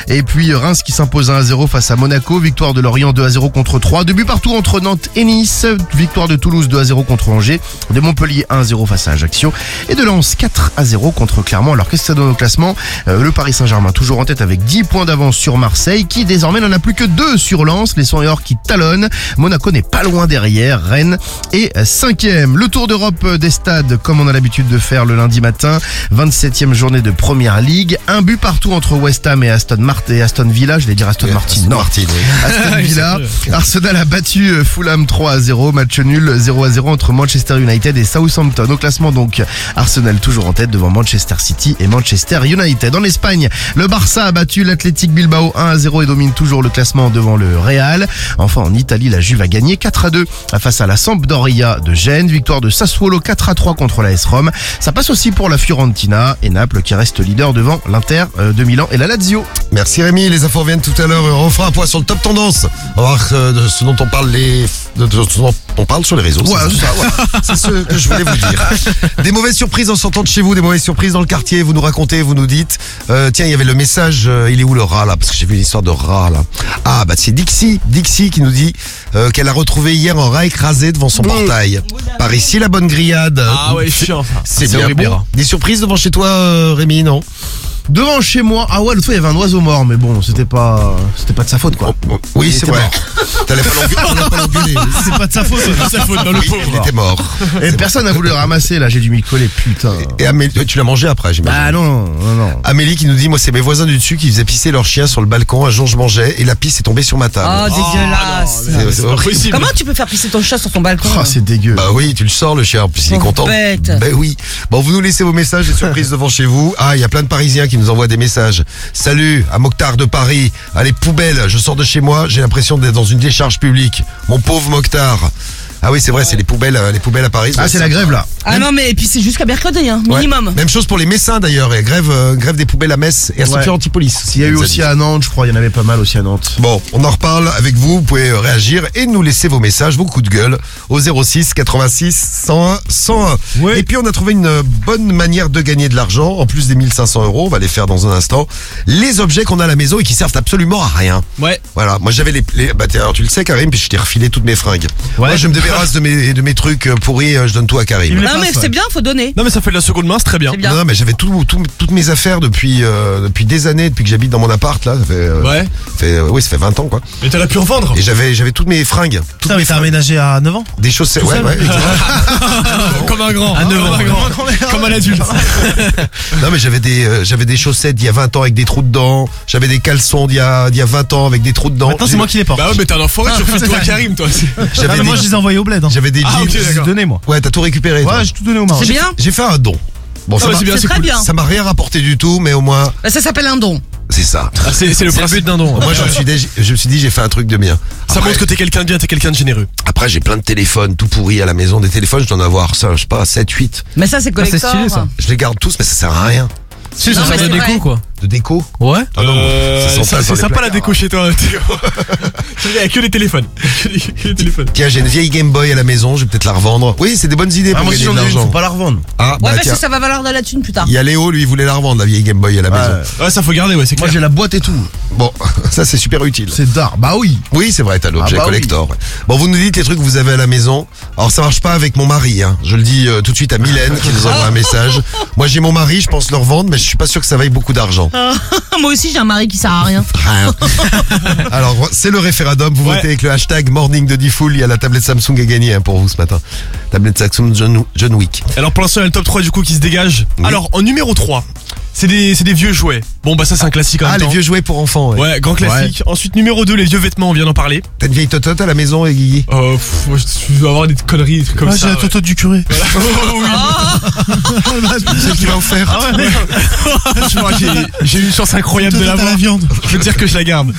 Et puis Reims qui s'impose 1-0 face à Monaco. Victoire de Lorient 2-0 contre 3. Deux buts partout entre Nantes et Nice. Victoire de Toulouse 2-0 contre Angers. De Montpellier 1-0 face à Ajaccio. Et de Lens 4-0 contre Clermont. Alors qu'est-ce que ça donne au classement Euh, Le Paris Saint-Germain toujours en tête avec 10 points d'avance sur Marseille qui désormais n'en a plus que 2 sur Lens. Les 100 et or qui talonnent. Monaco n'est pas loin derrière. Rennes est 5e. Le Tour d'Europe des stades comme on a l'habitude de faire le lundi matin. 27e journée de Première Ligue. Un but partout entre West Ham et Aston Martin et Aston Villa. Je vais dire Aston Martin. Non. Martin, oui. [LAUGHS] Aston Villa. Arsenal a battu euh, Fulham 3 à 0. Match nul 0 à 0 entre Manchester United et Southampton. Au classement donc, Arsenal toujours en tête devant Manchester City et Manchester United. En Espagne, le Barça a battu l'Athletic Bilbao 1 à 0 et domine toujours le classement devant le Real. Enfin, en Italie, la Juve a gagné 4 à 2 face à la Sampdoria de Gênes. Victoire de Sassuolo 4 à 3 contre la S Rome. Ça passe aussi pour la Fiorentina et Naples qui reste leader devant l'Inter euh, de Milan et la Lazio. Merci Rémi, les infos viennent tout à l'heure. On fera un point sur le top tendance. On va voir euh, de ce dont on parle les, de, de ce dont on parle sur les réseaux. Ouais, c'est c'est ça, ouais. [LAUGHS] C'est ce que je voulais vous dire. [LAUGHS] Des mauvaises surprises en sortant de chez vous, des mauvaises surprises dans le quartier. Vous nous racontez, vous nous dites. euh, tiens, il y avait le message. euh, il est où le rat là? Parce que j'ai vu une histoire de rat là. Ah bah c'est Dixie, Dixie qui nous dit euh, qu'elle a retrouvé hier un rat écrasé devant son portail. Par ici la bonne grillade. Ah ouais, chiant, ça. C'est C'est bien bon. Des surprises devant chez toi, euh, Rémi, non? Devant chez moi, ah ouais, l'autre fois il y avait un oiseau mort, mais bon, c'était pas, c'était pas de sa faute quoi. Oui, Il c'est était vrai. mort. [LAUGHS] T'allais pas l'engueuler. C'est pas de sa faute, c'est de sa faute dans le Oui, pauvre. il était mort. Et personne n'a voulu le ramasser là, j'ai dû m'y coller, putain. Et Amélie, tu l'as mangé après, j'imagine. Ah non, non, non. Amélie qui nous dit, moi c'est mes voisins du dessus qui faisaient pisser leur chien sur le balcon. Un jour je mangeais et la pisse est tombée sur ma table. Oh, dégueulasse. C'est- c'est horrible. Comment tu peux faire pisser ton chat sur ton balcon Ah, c'est dégueu. Bah oui, tu le sors le chien, puis il est Oh, content. bête. Ben oui. Bon, vous nous laissez vos messages, des surprises devant chez vous. Ah, il y a plein de Parisiens qui nous envoient des messages. Salut, à Mokhtar de Paris. Allez, poubelle, je sors de chez moi, j'ai l'impression d'être dans une décharge publique. Mon pauvre Mokhtar. Ah oui, c'est vrai, c'est les poubelles, euh, les poubelles à Paris. Ah, c'est la grève là. Ah non, mais et puis c'est jusqu'à mercredi, hein, Ouais. minimum. Même chose pour les Messins d'ailleurs. Et grève, euh, grève des poubelles à Metz et à Ouais. Sophie-Antipolis. Il y a eu aussi à Nantes, je crois, il y en avait pas mal aussi à Nantes. Bon, on en reparle avec vous. Vous pouvez euh, réagir et nous laisser vos messages, vos coups de gueule au 06 86 101 101. Et puis on a trouvé une euh, bonne manière de gagner de l'argent en plus des 1500 euros. On va les faire dans un instant. Les objets qu'on a à la maison et qui servent absolument à rien. Ouais. Voilà. Moi j'avais les, les bah, t'es- alors, tu le sais Karim, puis je t'ai refilé toutes mes fringues. Ouais. Moi je me devais débarrasse de mes, de mes trucs euh, pourris, euh, je donne tout à Karim. Non, mais c'est bien, faut donner. Non mais ça fait de la seconde main, c'est très bien. C'est bien. Non, non, mais j'avais tout, tout- toutes mes affaires depuis, euh, depuis des années, depuis que j'habite dans mon appart, là. Ça fait, euh, Ouais. ça fait, euh, oui, ça fait 20 ans, quoi. Mais t'aurais pu revendre. Et j'avais, j'avais toutes mes fringues. Toutes Putain, mais mes t'as fringues. aménagé à 9 ans Des chaussettes, ouais, ouais. [LAUGHS] Comme un grand. À neuf Comme ans. un grand. Comme un adulte. [LAUGHS] non, mais j'avais des, euh, j'avais des chaussettes d'il y a 20 ans avec des trous dedans. J'avais des caleçons d'il y a, d'il y a 20 ans avec des trous dedans. Maintenant, c'est moi qui les porte. Bah ouais, mais t'es un enfoiré, tu refuses tout à Karim, toi. J'avais Ah, mais des, moi, je les ai envoyés au bled. hein. j'avais des Ah, jeans. ok, Je les ai d'accord. donnés, moi. Ouais, t'as tout récupéré. toi. Ouais, j'ai tout donné au Maroc. C'est bien. J'ai fait un don. Bon, Ah, ça bah, m'a- c'est bien, C'est c'est très cool. bien. ça m'a rien rapporté du tout, mais au moins, Bah, Ça s'appelle un don. c'est ça. Ah, C'est c'est le principe but d'un don. Moi, je me suis dit, je me suis dit, j'ai fait un truc de bien. Ça Après- montre que t'es quelqu'un de bien, t'es quelqu'un de généreux. Après, j'ai plein de téléphones tout pourris à la maison. Des téléphones, je dois en avoir, ça, je sais pas, 7, 8. Mais ça, c'est collector. stylé, ça. Je les garde tous, mais ça sert à rien. Si, Non, ça mais sert de c'est déco, vrai. quoi. De déco Ouais. Ah non, Euh, ça ça- dans C'est les sympa la placards. déco chez toi. Théo. [LAUGHS] Il y a que les téléphones. Que les- que les téléphones. Tiens, j'ai une vieille Game Boy à la maison, je vais peut-être la revendre. Oui, c'est des bonnes idées Ah, pour moi aussi, gagner de j'en ai une, l'argent. faut pas la revendre. Ah, Ouais, bah parce tiens. que ça va valoir de la thune plus tard. Il y a Léo, lui, il voulait la revendre, la vieille Game Boy à la maison. Ouais, ça faut garder, ouais, c'est Moi, clair. j'ai la boîte et tout. Bon, [LAUGHS] ça c'est super utile. C'est d'art. Bah oui. Oui, c'est vrai, t'as l'objet Ah bah oui. collector. ouais. Bon, vous nous dites les trucs que vous avez à la maison. Alors, ça marche pas avec mon mari. Hein. Je le dis euh, tout de suite à Mylène qui nous envoie un message. Moi, j'ai mon mari, je pense le revendre, mais je suis pas sûr que ça vaille beaucoup d'argent. [LAUGHS] Moi aussi, j'ai un mari qui sert à rien. Rien. [LAUGHS] Alors, c'est le référendum. Vous Ouais. votez avec le hashtag Morning de Diffoul. Il y a la tablette Samsung à gagner hein, pour vous ce matin. Tablette Samsung John, John Wick. Alors pour l'instant, il y a le top 3 du coup qui se dégage. Oui. Alors en numéro 3, c'est des, c'est des vieux jouets. Bon bah ça c'est un classique en Ah, même les temps. vieux jouets pour enfants. Ouais. Ouais, grand classique. Ensuite numéro 2, les vieux vêtements, on vient d'en parler. T'as une vieille totote à la maison, et Guigui? Euh, pff, moi, je vais avoir des conneries des trucs comme Ah, ça. j'ai la ouais. du curé. [LAUGHS] Oh, oui. C'est qui m'a offert. Ah ouais, [LAUGHS] Je crois que j'ai- J'ai eu une chance incroyable de l'avoir. la viande. Je veux dire que je la garde.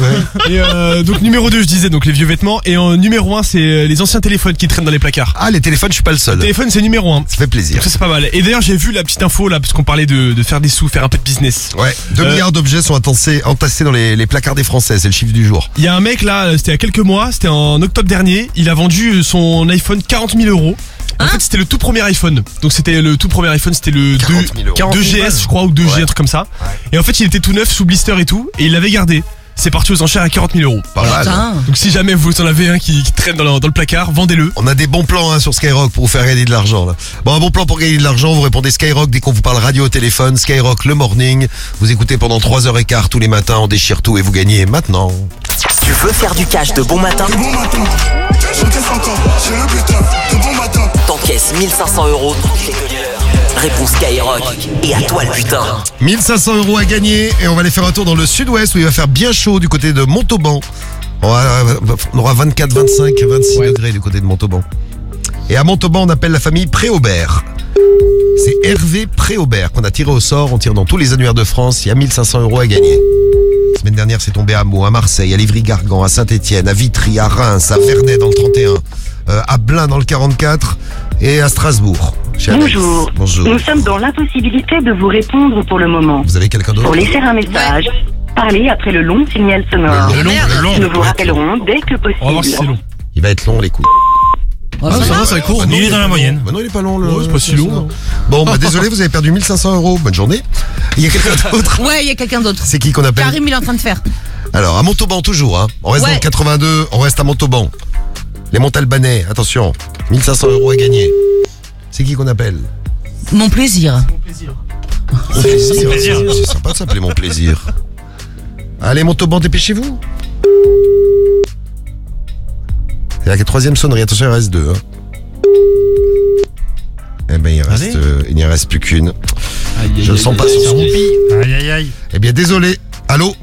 Et euh, donc numéro 2, je disais donc les vieux vêtements. Et en numéro 1, c'est euh, les anciens téléphones qui traînent dans les placards. Ah, les téléphones, je suis pas le seul. Le téléphone, c'est numéro 1. Ça fait plaisir. Donc ça c'est pas mal. Et d'ailleurs j'ai vu la petite info là parce qu'on parlait de, de faire des sous, faire un peu de business. Ouais, 2 Euh, milliards d'objets sont entassés, entassés dans les, les placards des Français, c'est le chiffre du jour. Il y a un mec là, c'était il y a quelques mois, c'était en octobre dernier, il a vendu son iPhone 40 000 euros. En Hein fait, c'était le tout premier iPhone. Donc c'était le tout premier iPhone, c'était le 2, 40 000 euros. 2GS, je crois, ou 2G, Ouais. un truc comme ça. Et en fait, il était tout neuf, sous blister et tout, et il l'avait gardé. C'est parti aux enchères à 40 000 euros. Pas mal. Putain. Donc si jamais vous en avez un qui, qui traîne dans le, dans le placard, vendez-le. On a des bons plans hein, sur Skyrock pour vous faire gagner de l'argent. là. Bon, un bon plan pour gagner de l'argent, vous répondez Skyrock dès qu'on vous parle radio au téléphone, Skyrock le morning. Vous écoutez pendant 3h15 tous les matins, on déchire tout et vous gagnez maintenant. Tu veux faire du cash de bon matin? T'encaisses 1500 euros toutes les demi-heures. Réponse Skyrock. Et à toi le putain. 1500 euros à gagner et on va aller faire un tour dans le sud-ouest où il va faire bien chaud du côté de Montauban. On, aura 24, 25, 26 degrés du côté de Montauban. Et à Montauban, on appelle la famille Préaubert. C'est Hervé Préaubert qu'on a tiré au sort. On tire dans tous les annuaires de France. Il y a 1500 euros à gagner. La semaine dernière, c'est tombé à Meaux, à Marseille, à Livry-Gargan, à Saint-Etienne, à Vitry, à Reims, à Vernet dans le 31, euh, à Blain dans le 44 et à Strasbourg. Bonjour. Bonjour. Nous sommes dans l'impossibilité de vous répondre pour le moment. Vous avez quelqu'un d'autre Pour laisser un message, parlez après le long signal sonore. Le long, le long. Nous vous rappellerons dès que possible. On va voir si c'est long. Il va être long les coups. Oh, ça va. ça va, court. Bah non, Il est dans pas la long. moyenne. Bah non, il est pas long. Le... Ouais, c'est pas si long. [LAUGHS] Bon, bah désolé, vous avez perdu 1500 euros. Bonne journée. Il y a quelqu'un d'autre. [LAUGHS] Ouais, il y a quelqu'un d'autre. C'est qui qu'on appelle Karim, il est en train de faire. Alors, à Montauban toujours. Hein. On reste Ouais. dans le 82, on reste à Montauban. Les Montalbanais, attention. 1500 euros à gagner. C'est qui qu'on appelle Mon plaisir. Mon plaisir. plaisir. C'est sympa de s'appeler mon plaisir. Allez, Montauban, dépêchez-vous. C'est la troisième sonnerie. Attention, il reste deux. Hein. Eh ben, il reste, euh, il n'y en reste plus qu'une. Je ne sens pas sur son Aïe aïe aïe. Eh bien, désolé. Allô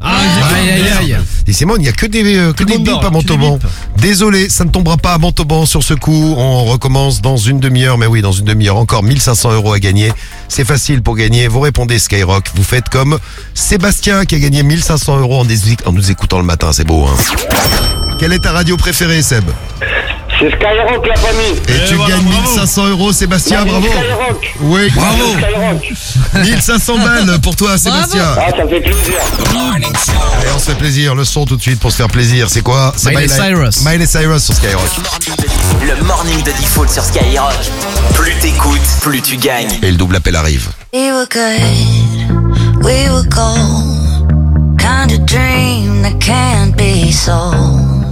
Aïe, aïe, aïe. Et c'est moi, il n'y a que des, euh, que le des bips à Montauban. Désolé, ça ne tombera pas à Montauban sur ce coup. On recommence dans une demi-heure. Mais oui, dans une demi-heure, encore 1500 euros à gagner. C'est facile pour gagner. Vous répondez Skyrock. Vous faites comme Sébastien qui a gagné 1500 euros en nous écoutant le matin. C'est beau, hein Quelle est ta radio préférée, Seb C'est Skyrock, la famille. Et tu gagnes 1500 euros, Sébastien. Bravo. Skyrock. Oui, bravo. Skyrock. 1500 balles pour toi, Sébastien. Ah, ça fait plaisir. Allez, on se fait plaisir. Le son tout de suite pour se faire plaisir. C'est quoi C'est Miley Cyrus. Miley Cyrus sur Skyrock. Le morning de Default sur Skyrock. Plus t'écoutes, plus tu gagnes. Et le double appel arrive. We were good, we were gold. Kind of dream that can't be sold.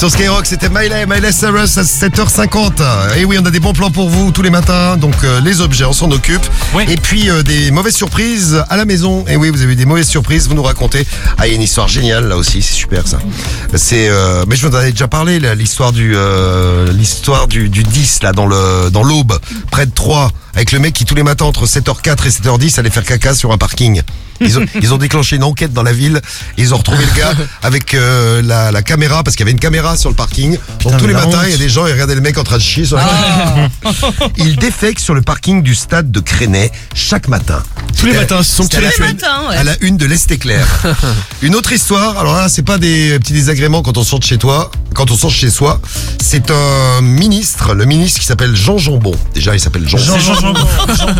Sur Skyrock, c'était Miley, Miley Cyrus à 7h50. Et oui, on a des bons plans pour vous tous les matins. Donc euh, les objets, on s'en occupe. Et puis euh, des mauvaises surprises à la maison. Et oui, vous avez eu des mauvaises surprises, vous nous racontez. Ah, il y a une histoire géniale là aussi, c'est super ça. C'est, euh, mais je vous en avais déjà parlé, l'histoire du, euh, l'histoire du, du 10 là dans le, dans l'aube, près de Troyes, avec le mec qui tous les matins entre 7h04 et 7h10 allait faire caca sur un parking. Ils ont, [LAUGHS] ils ont déclenché une enquête dans la ville. Et ils ont retrouvé le gars [LAUGHS] avec euh, la, la caméra parce qu'il y avait une caméra sur le parking. Donc tous les matins, il y a des gens et regardaient le mec en train de chier sur la Il défecte sur le parking du stade de Crénet chaque matin. Tous les matins, c'est son c'était petit à la rituel. une- Matin, ouais. À la une de l'Est éclair. [LAUGHS] Une autre histoire. Alors là, c'est pas des petits désagréments quand on sort de chez toi, quand on sort de chez soi. C'est un ministre, le ministre qui s'appelle Jean Jambon. Déjà, il s'appelle Jean. Jean Jambon.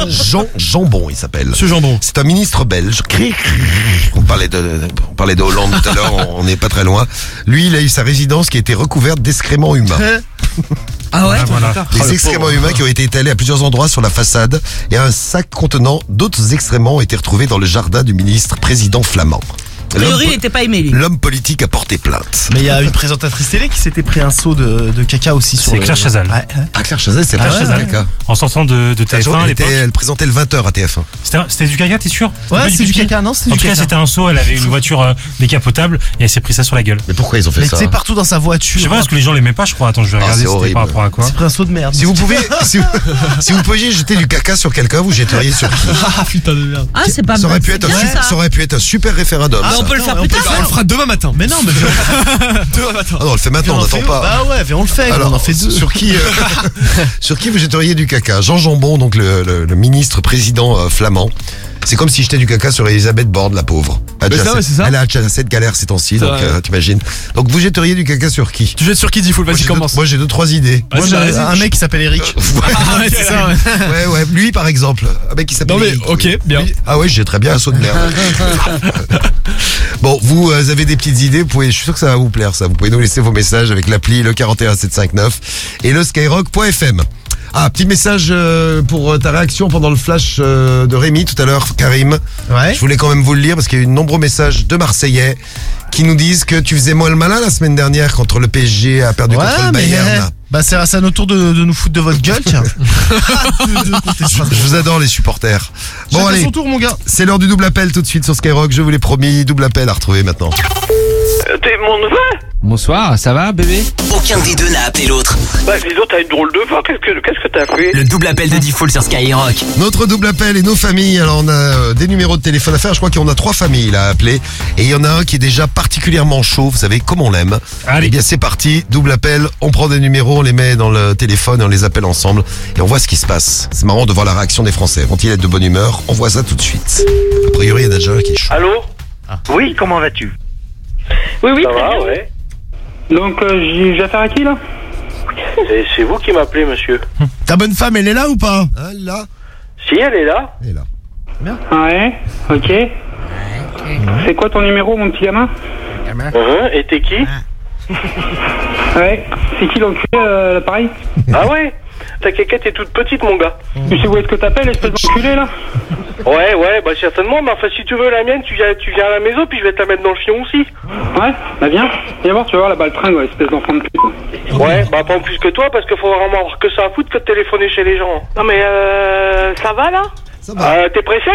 Jean Jambon, il s'appelle. Ce jambon. C'est un ministre belge. On parlait de, on parlait de Hollande tout à l'heure, on n'est pas très loin. Lui, il a eu sa résidence qui a été recouverte d'excréments humains. Ah ouais Voilà. Des excréments humains qui ont été étalés à plusieurs endroits sur la façade et un sac contenant d'autres excréments ont été retrouvés dans le jardin du ministre président flamand. A priori, L'homme il était pas aimé, lui. L'homme politique a porté plainte. Mais il y a une présentatrice télé qui s'était pris un seau de, de caca aussi sur C'est le- Claire Chazal. Ouais, ouais. Ah, Claire Chazal, c'est Ah pas ouais, Chazal. En sortant de, de Elle, TF1 à était- l'époque. elle présentait le 20h à TF1. C'était du caca, t'es sûr? Ouais, c'est du caca, non, c'était En du tout cas, c'était un seau, elle avait une voiture euh, décapotable et elle s'est pris ça sur la gueule. Mais pourquoi ils ont fait Mais ça tu sais, partout dans sa voiture. Je sais pas, parce que les gens l'aimaient pas, je crois. Attends, je vais Ah, regarder c'est c'était par rapport à quoi. C'est pris un seau de merde. Si vous [LAUGHS] pouvez, si vous, pouviez jeter du caca sur quelqu'un, vous jetteriez sur qui? Ah putain de merde. Ah, c'est pas mal. c'est ça. ça aurait pu être un super référendum. On peut le faire on plus tard. le On le fera demain matin. Mais non, mais Demain matin. [LAUGHS] Ah non, on le fait maintenant, on on en n'attend pas. Bah ouais, viens, on le fait. Alors, on en fait deux. Sur qui, euh, [LAUGHS] sur qui vous jetteriez du caca? Jean Jambon, donc le, le- le ministre président euh, flamand. C'est comme si jetais du caca sur Elisabeth Borne, la pauvre. Elle ça, ouais, ça. Elle a de galères ces temps-ci, C'est donc euh, t'imagines. Donc vous jetteriez du caca sur qui? Tu jettes sur qui, Diffoul Moi, Vas-y, commence. Moi j'ai deux trois idées. Moi, j'ai vas-y. un mec qui s'appelle Eric. [LAUGHS] Ah ouais, ça, ouais. ouais, ouais, lui par exemple. Un mec qui s'appelle. Non, mais, Eric. ok, bien. Lui- Ah ouais, j'ai très bien un saut de merde. [LAUGHS] bon, vous euh, avez des petites idées, vous pouvez, je suis sûr que ça va vous plaire ça. Vous pouvez nous laisser vos messages avec l'appli le 41759 et le skyrock.fm. Ah, petit message euh, pour euh, ta réaction pendant le flash euh, de Rémi tout à l'heure, Karim. Ouais. Je voulais quand même vous le lire parce qu'il y a eu de nombreux messages de Marseillais qui nous disent que tu faisais moins le malin la semaine dernière quand le PSG a perdu contre le Ouais, mais Bayern. bah c'est à notre tour de, de nous foutre de votre gueule, tiens. [LAUGHS] [LAUGHS] Je vous adore les supporters. Bon allez, son tour, mon gars. c'est l'heure du double appel tout de suite sur Skyrock. Je vous l'ai promis, double appel à retrouver maintenant. T'es mon neveu Bonsoir, ça va bébé Aucun des deux n'a appelé l'autre. Bah dis donc, t'as une drôle de voix, qu'est-ce que qu'est-ce que t'as fait Le double appel de Diffoul sur Skyrock. Notre double appel et nos familles. Alors on a euh, des numéros de téléphone à faire. Je crois qu'on a trois familles là à appeler. Et il y en a un qui est déjà particulièrement chaud. Vous savez comme on l'aime. Allez. Eh bien c'est parti. Double appel. On prend des numéros, on les met dans le téléphone et on les appelle ensemble. Et on voit ce qui se passe. C'est marrant de voir la réaction des Français. Vont-ils être de bonne humeur? On voit ça tout de suite. A priori il y en a déjà un qui est chaud. Allô Oui, comment vas-tu? Oui, oui, Ça très va, bien. ouais. Donc, euh, j'ai j'ai affaire à qui, là? C'est- C'est vous qui m'appelez, monsieur. Ta bonne femme, elle est là ou pas? Ah là. Si, elle est là. Elle est là. Ouais, ok. C'est quoi ton numéro, mon petit gamin? Uh-huh, Et t'es qui? Ouais, c'est qui l'enculé, euh, l'appareil? Ah ouais? Ta quéquette est toute petite, mon gars. Tu sais où est-ce que t'appelles, espèce d'enculé, là Ouais, ouais, bah certainement, mais enfin, si tu veux la mienne, tu viens, tu viens à la maison, puis je vais te la mettre dans le fion aussi. Ouais, bah viens. Viens voir, tu vas voir là-bas le train, ouais, espèce d'enfant de pute. Ouais, bah pas en plus que toi, parce qu'il faut vraiment avoir que ça à foutre que de téléphoner chez les gens. Non, mais euh, ça va là Ça va. Euh, t'es pressé?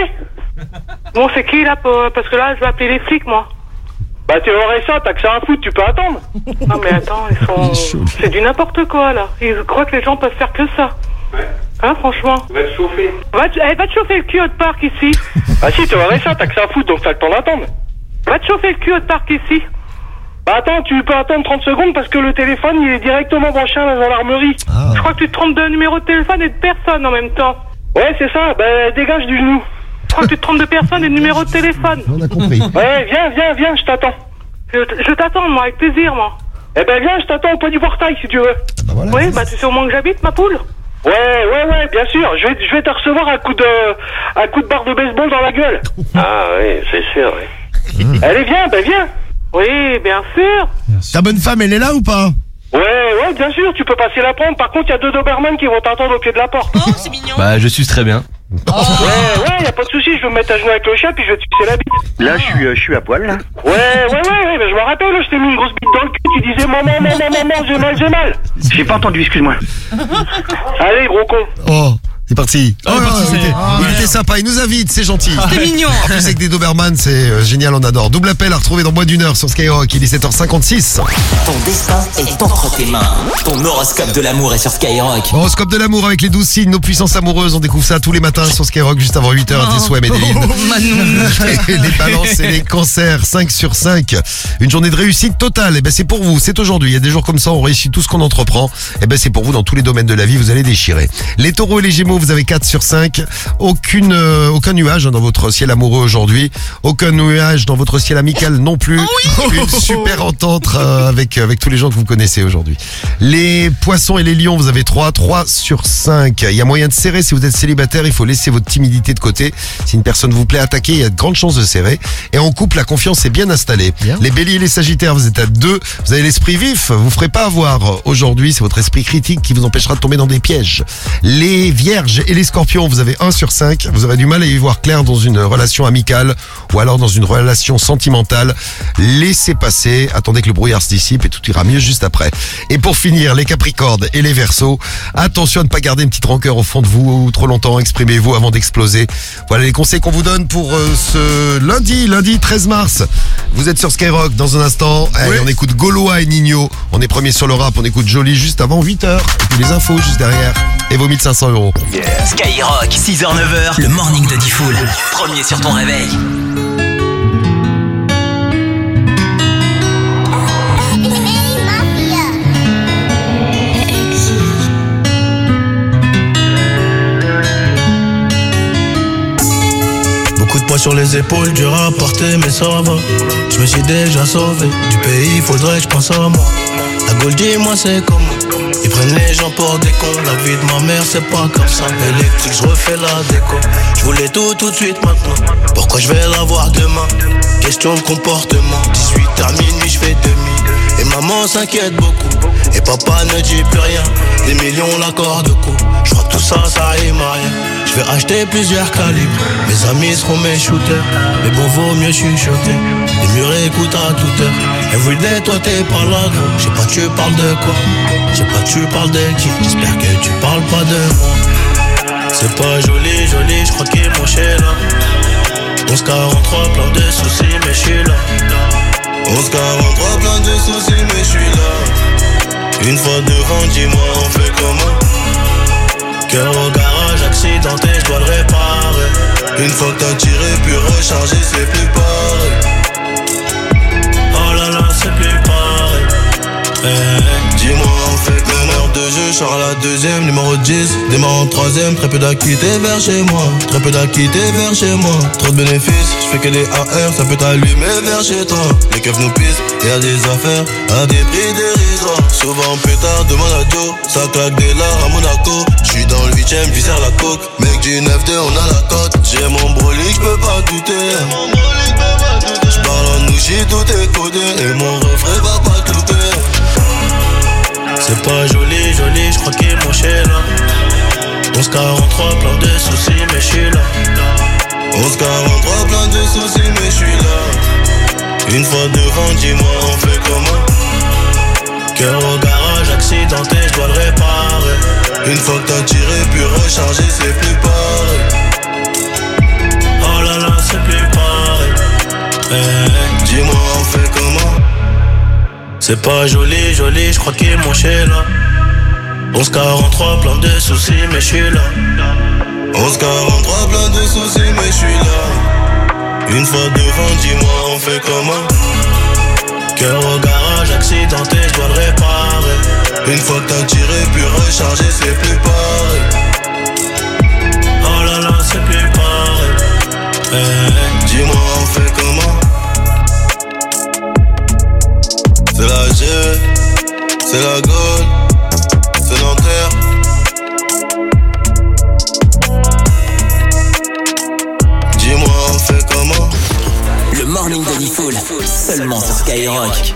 Bon, c'est qui là pour- Parce que là, je vais appeler les flics, moi. Bah tu aurais ça, t'as que ça à foutre, tu peux attendre. [LAUGHS] Non, mais attends, ils sont. C'est du n'importe quoi là. Ils croient que les gens peuvent faire que ça. Hein, franchement Va te chauffer. Va te, eh, va te chauffer le cul au parc ici. [LAUGHS] Ah si, tu aurais ça, t'as que ça à foutre, donc t'as le temps d'attendre. Va te chauffer le cul au parc ici. Bah attends, tu peux attendre 30 secondes parce que le téléphone il est directement branché à la gendarmerie. Je crois que tu te trompes de numéro de téléphone et de personne en même temps. Ouais, c'est ça, bah dégage du genou. Je crois que tu te trompes de personne et de numéro de téléphone. On a compris. [LAUGHS] Ouais, viens, viens, viens, je t'attends. Je, je t'attends, moi, avec plaisir, moi. Eh ben viens, je t'attends au point du portail si tu veux. Oui, bah tu sais au moins que j'habite, ma poule. Ouais, ouais, ouais, bien sûr. Je vais, je vais te recevoir un coup de, un coup de barre de baseball dans la gueule. [LAUGHS] Ah oui, c'est sûr. Oui. Allez, viens, ben viens. Oui, bien sûr. Ta bonne femme, elle est là ou pas? Ouais, ouais, bien sûr, tu peux passer la prendre. Par contre, il y a deux Doberman qui vont t'attendre au pied de la porte. Oh, c'est mignon. Bah, je suis très bien. Ouais, ouais, y a pas de souci, je vais me mettre à genoux avec le chat puis je vais te fixer la bite. Là, je suis, euh, je suis à poil, là. Ouais, ouais, ouais, ouais, mais je me rappelle, je t'ai mis une grosse bite dans le cul, tu disais maman, maman, maman, j'ai mal, j'ai mal. J'ai pas entendu, excuse-moi. Allez, gros con. Oh, c'est parti. Ah, Oh, parti, il, c'est- était, Ah, il était sympa, il nous invite, c'est gentil. C'était mignon. En plus avec des Doberman, c'est euh, génial, on adore. Double appel à retrouver dans moins d'une heure sur Skyrock, il est 7h56. Ton destin est entre tes mains. Ton horoscope de l'amour est sur Skyrock. Horoscope de l'amour avec les 12 signes, nos puissances amoureuses, on découvre ça tous les matins sur Skyrock juste avant 8h à tes souhaits, Medellin. [LAUGHS] Et les balances et les cancers, 5 sur 5. Une journée de réussite totale, et ben c'est pour vous, c'est aujourd'hui. Il y a des jours comme ça, on réussit tout ce qu'on entreprend. Et ben c'est pour vous dans tous les domaines de la vie, vous allez déchirer. Les taureaux et les gémeaux, vous avez 4 sur 5. Aucune, euh, aucun nuage dans votre ciel amoureux aujourd'hui. Aucun nuage dans votre ciel amical non plus. Une super entente euh, avec, avec tous les gens que vous connaissez aujourd'hui. Les poissons et les lions, vous avez 3, 3 sur 5. Il y a moyen de serrer si vous êtes célibataire, il faut laisser votre timidité de côté. Si une personne vous plaît attaquer, il y a de grandes chances de serrer. Et en couple, la confiance est bien installée. Les béliers et les sagittaires, vous êtes à 2. Vous avez l'esprit vif, vous ferez pas avoir aujourd'hui, c'est votre esprit critique qui vous empêchera de tomber dans des pièges. Les vierges et les scorpions, vous avez 1 sur 5. Vous aurez du mal à y voir clair dans une relation amicale ou alors dans une relation sentimentale. Laissez passer, attendez que le brouillard se dissipe et tout ira mieux juste après. Et pour finir, les capricornes et les versos, attention à ne pas garder une petite rancœur au fond de vous trop longtemps, exprimez-vous avant d'exploser. Voilà les conseils qu'on vous donne pour euh, ce lundi, lundi 13 mars. Vous êtes sur Skyrock dans un instant. Allez, on écoute Goloa et Nino. On est premier sur le rap, on écoute Jolie juste avant 8h. Et puis les infos juste derrière. Et vos 1500 euros. Skyrock, 6h-9h, le morning de Diffoul. Premier sur ton réveil. Sur les épaules, dur à porter, mais ça va. Je me suis déjà sauvé. Du pays, faudrait que je pense à moi. La Gaule, dis-moi, c'est comment Ils prennent les gens pour des cons. La vie de ma mère, c'est pas comme ça. Électrique, je refais la déco. Je voulais tout, tout de suite maintenant. Pourquoi je vais l'avoir demain? Question de comportement. 18h minuit, je fais demi. Et maman s'inquiète beaucoup. Et papa ne dit plus rien. Des millions, l'accord de coup. Je crois tout ça, ça rime à rien. Je vais acheter plusieurs calibres. Mes amis seront mes shooters. Mais bon, vaut mieux chuchoter. Les murs écoutent à toute heure. Everyday, toi t'es pas là. Je sais pas, tu parles de quoi? Je sais pas, tu parles de qui? J'espère que tu parles pas de moi. C'est pas joli, joli, je crois qu'il est là. 1143, plein de soucis, mais je suis là. 1143, plein de soucis, mais je suis là. Une fois devant, dis-moi, on fait comment? Cœur au garage, accidenté, je dois le réparer. Une fois que t'as tiré, puis recharger, c'est plus pareil. Oh là là, c'est plus pareil. Eh, eh, Dis-moi, on fait meneur de jeu, je à la deuxième, numéro 10. Démarre en troisième, très peu d'acquittés vers chez moi. Très peu d'acquittés vers chez moi. Trop de bénéfices, je fais que des AR, ça peut t'allumer vers chez toi. Les keufs nous pissent, et à des affaires, à des prix dérisoires. Souvent pétard, demande à Joe, ça claque des lards à Monaco. J'suis dans le 8ème, j'y la coke. Mec du 9-2, on a la cote. J'ai mon brolic, j'peux pas douter. J'parle en nouchi, tout est. Et mon refrain va pas te louper. C'est pas joli, joli, je crois qu'il est mon chez là. 1143, plein de soucis, mais je suis là. 1143, plein de soucis, mais je suis là. Une fois devant, dis-moi, on fait comment? Cœur au garage, accidenté, je dois le réparer. Une fois que t'as tiré, puis recharger, c'est plus pareil. Oh là là, c'est plus pareil. Eh, eh, dis-moi, on fait c'est pas joli, joli, je crois qu'il est mon chez là. 1143, plein de soucis, mais je suis là. 1143, plein de soucis, mais je suis là. Une fois devant, dis-moi, on fait comment? Cœur au garage, accidenté, je dois le réparer. Une fois que t'as tiré, puis recharger, c'est plus pareil. Oh là là, c'est plus pareil. Eh, eh, dis-moi, on fait comment? C'est la G, c'est la Gaule, c'est Nanterre. Le morning de Diffoul, seulement sur Skyrock.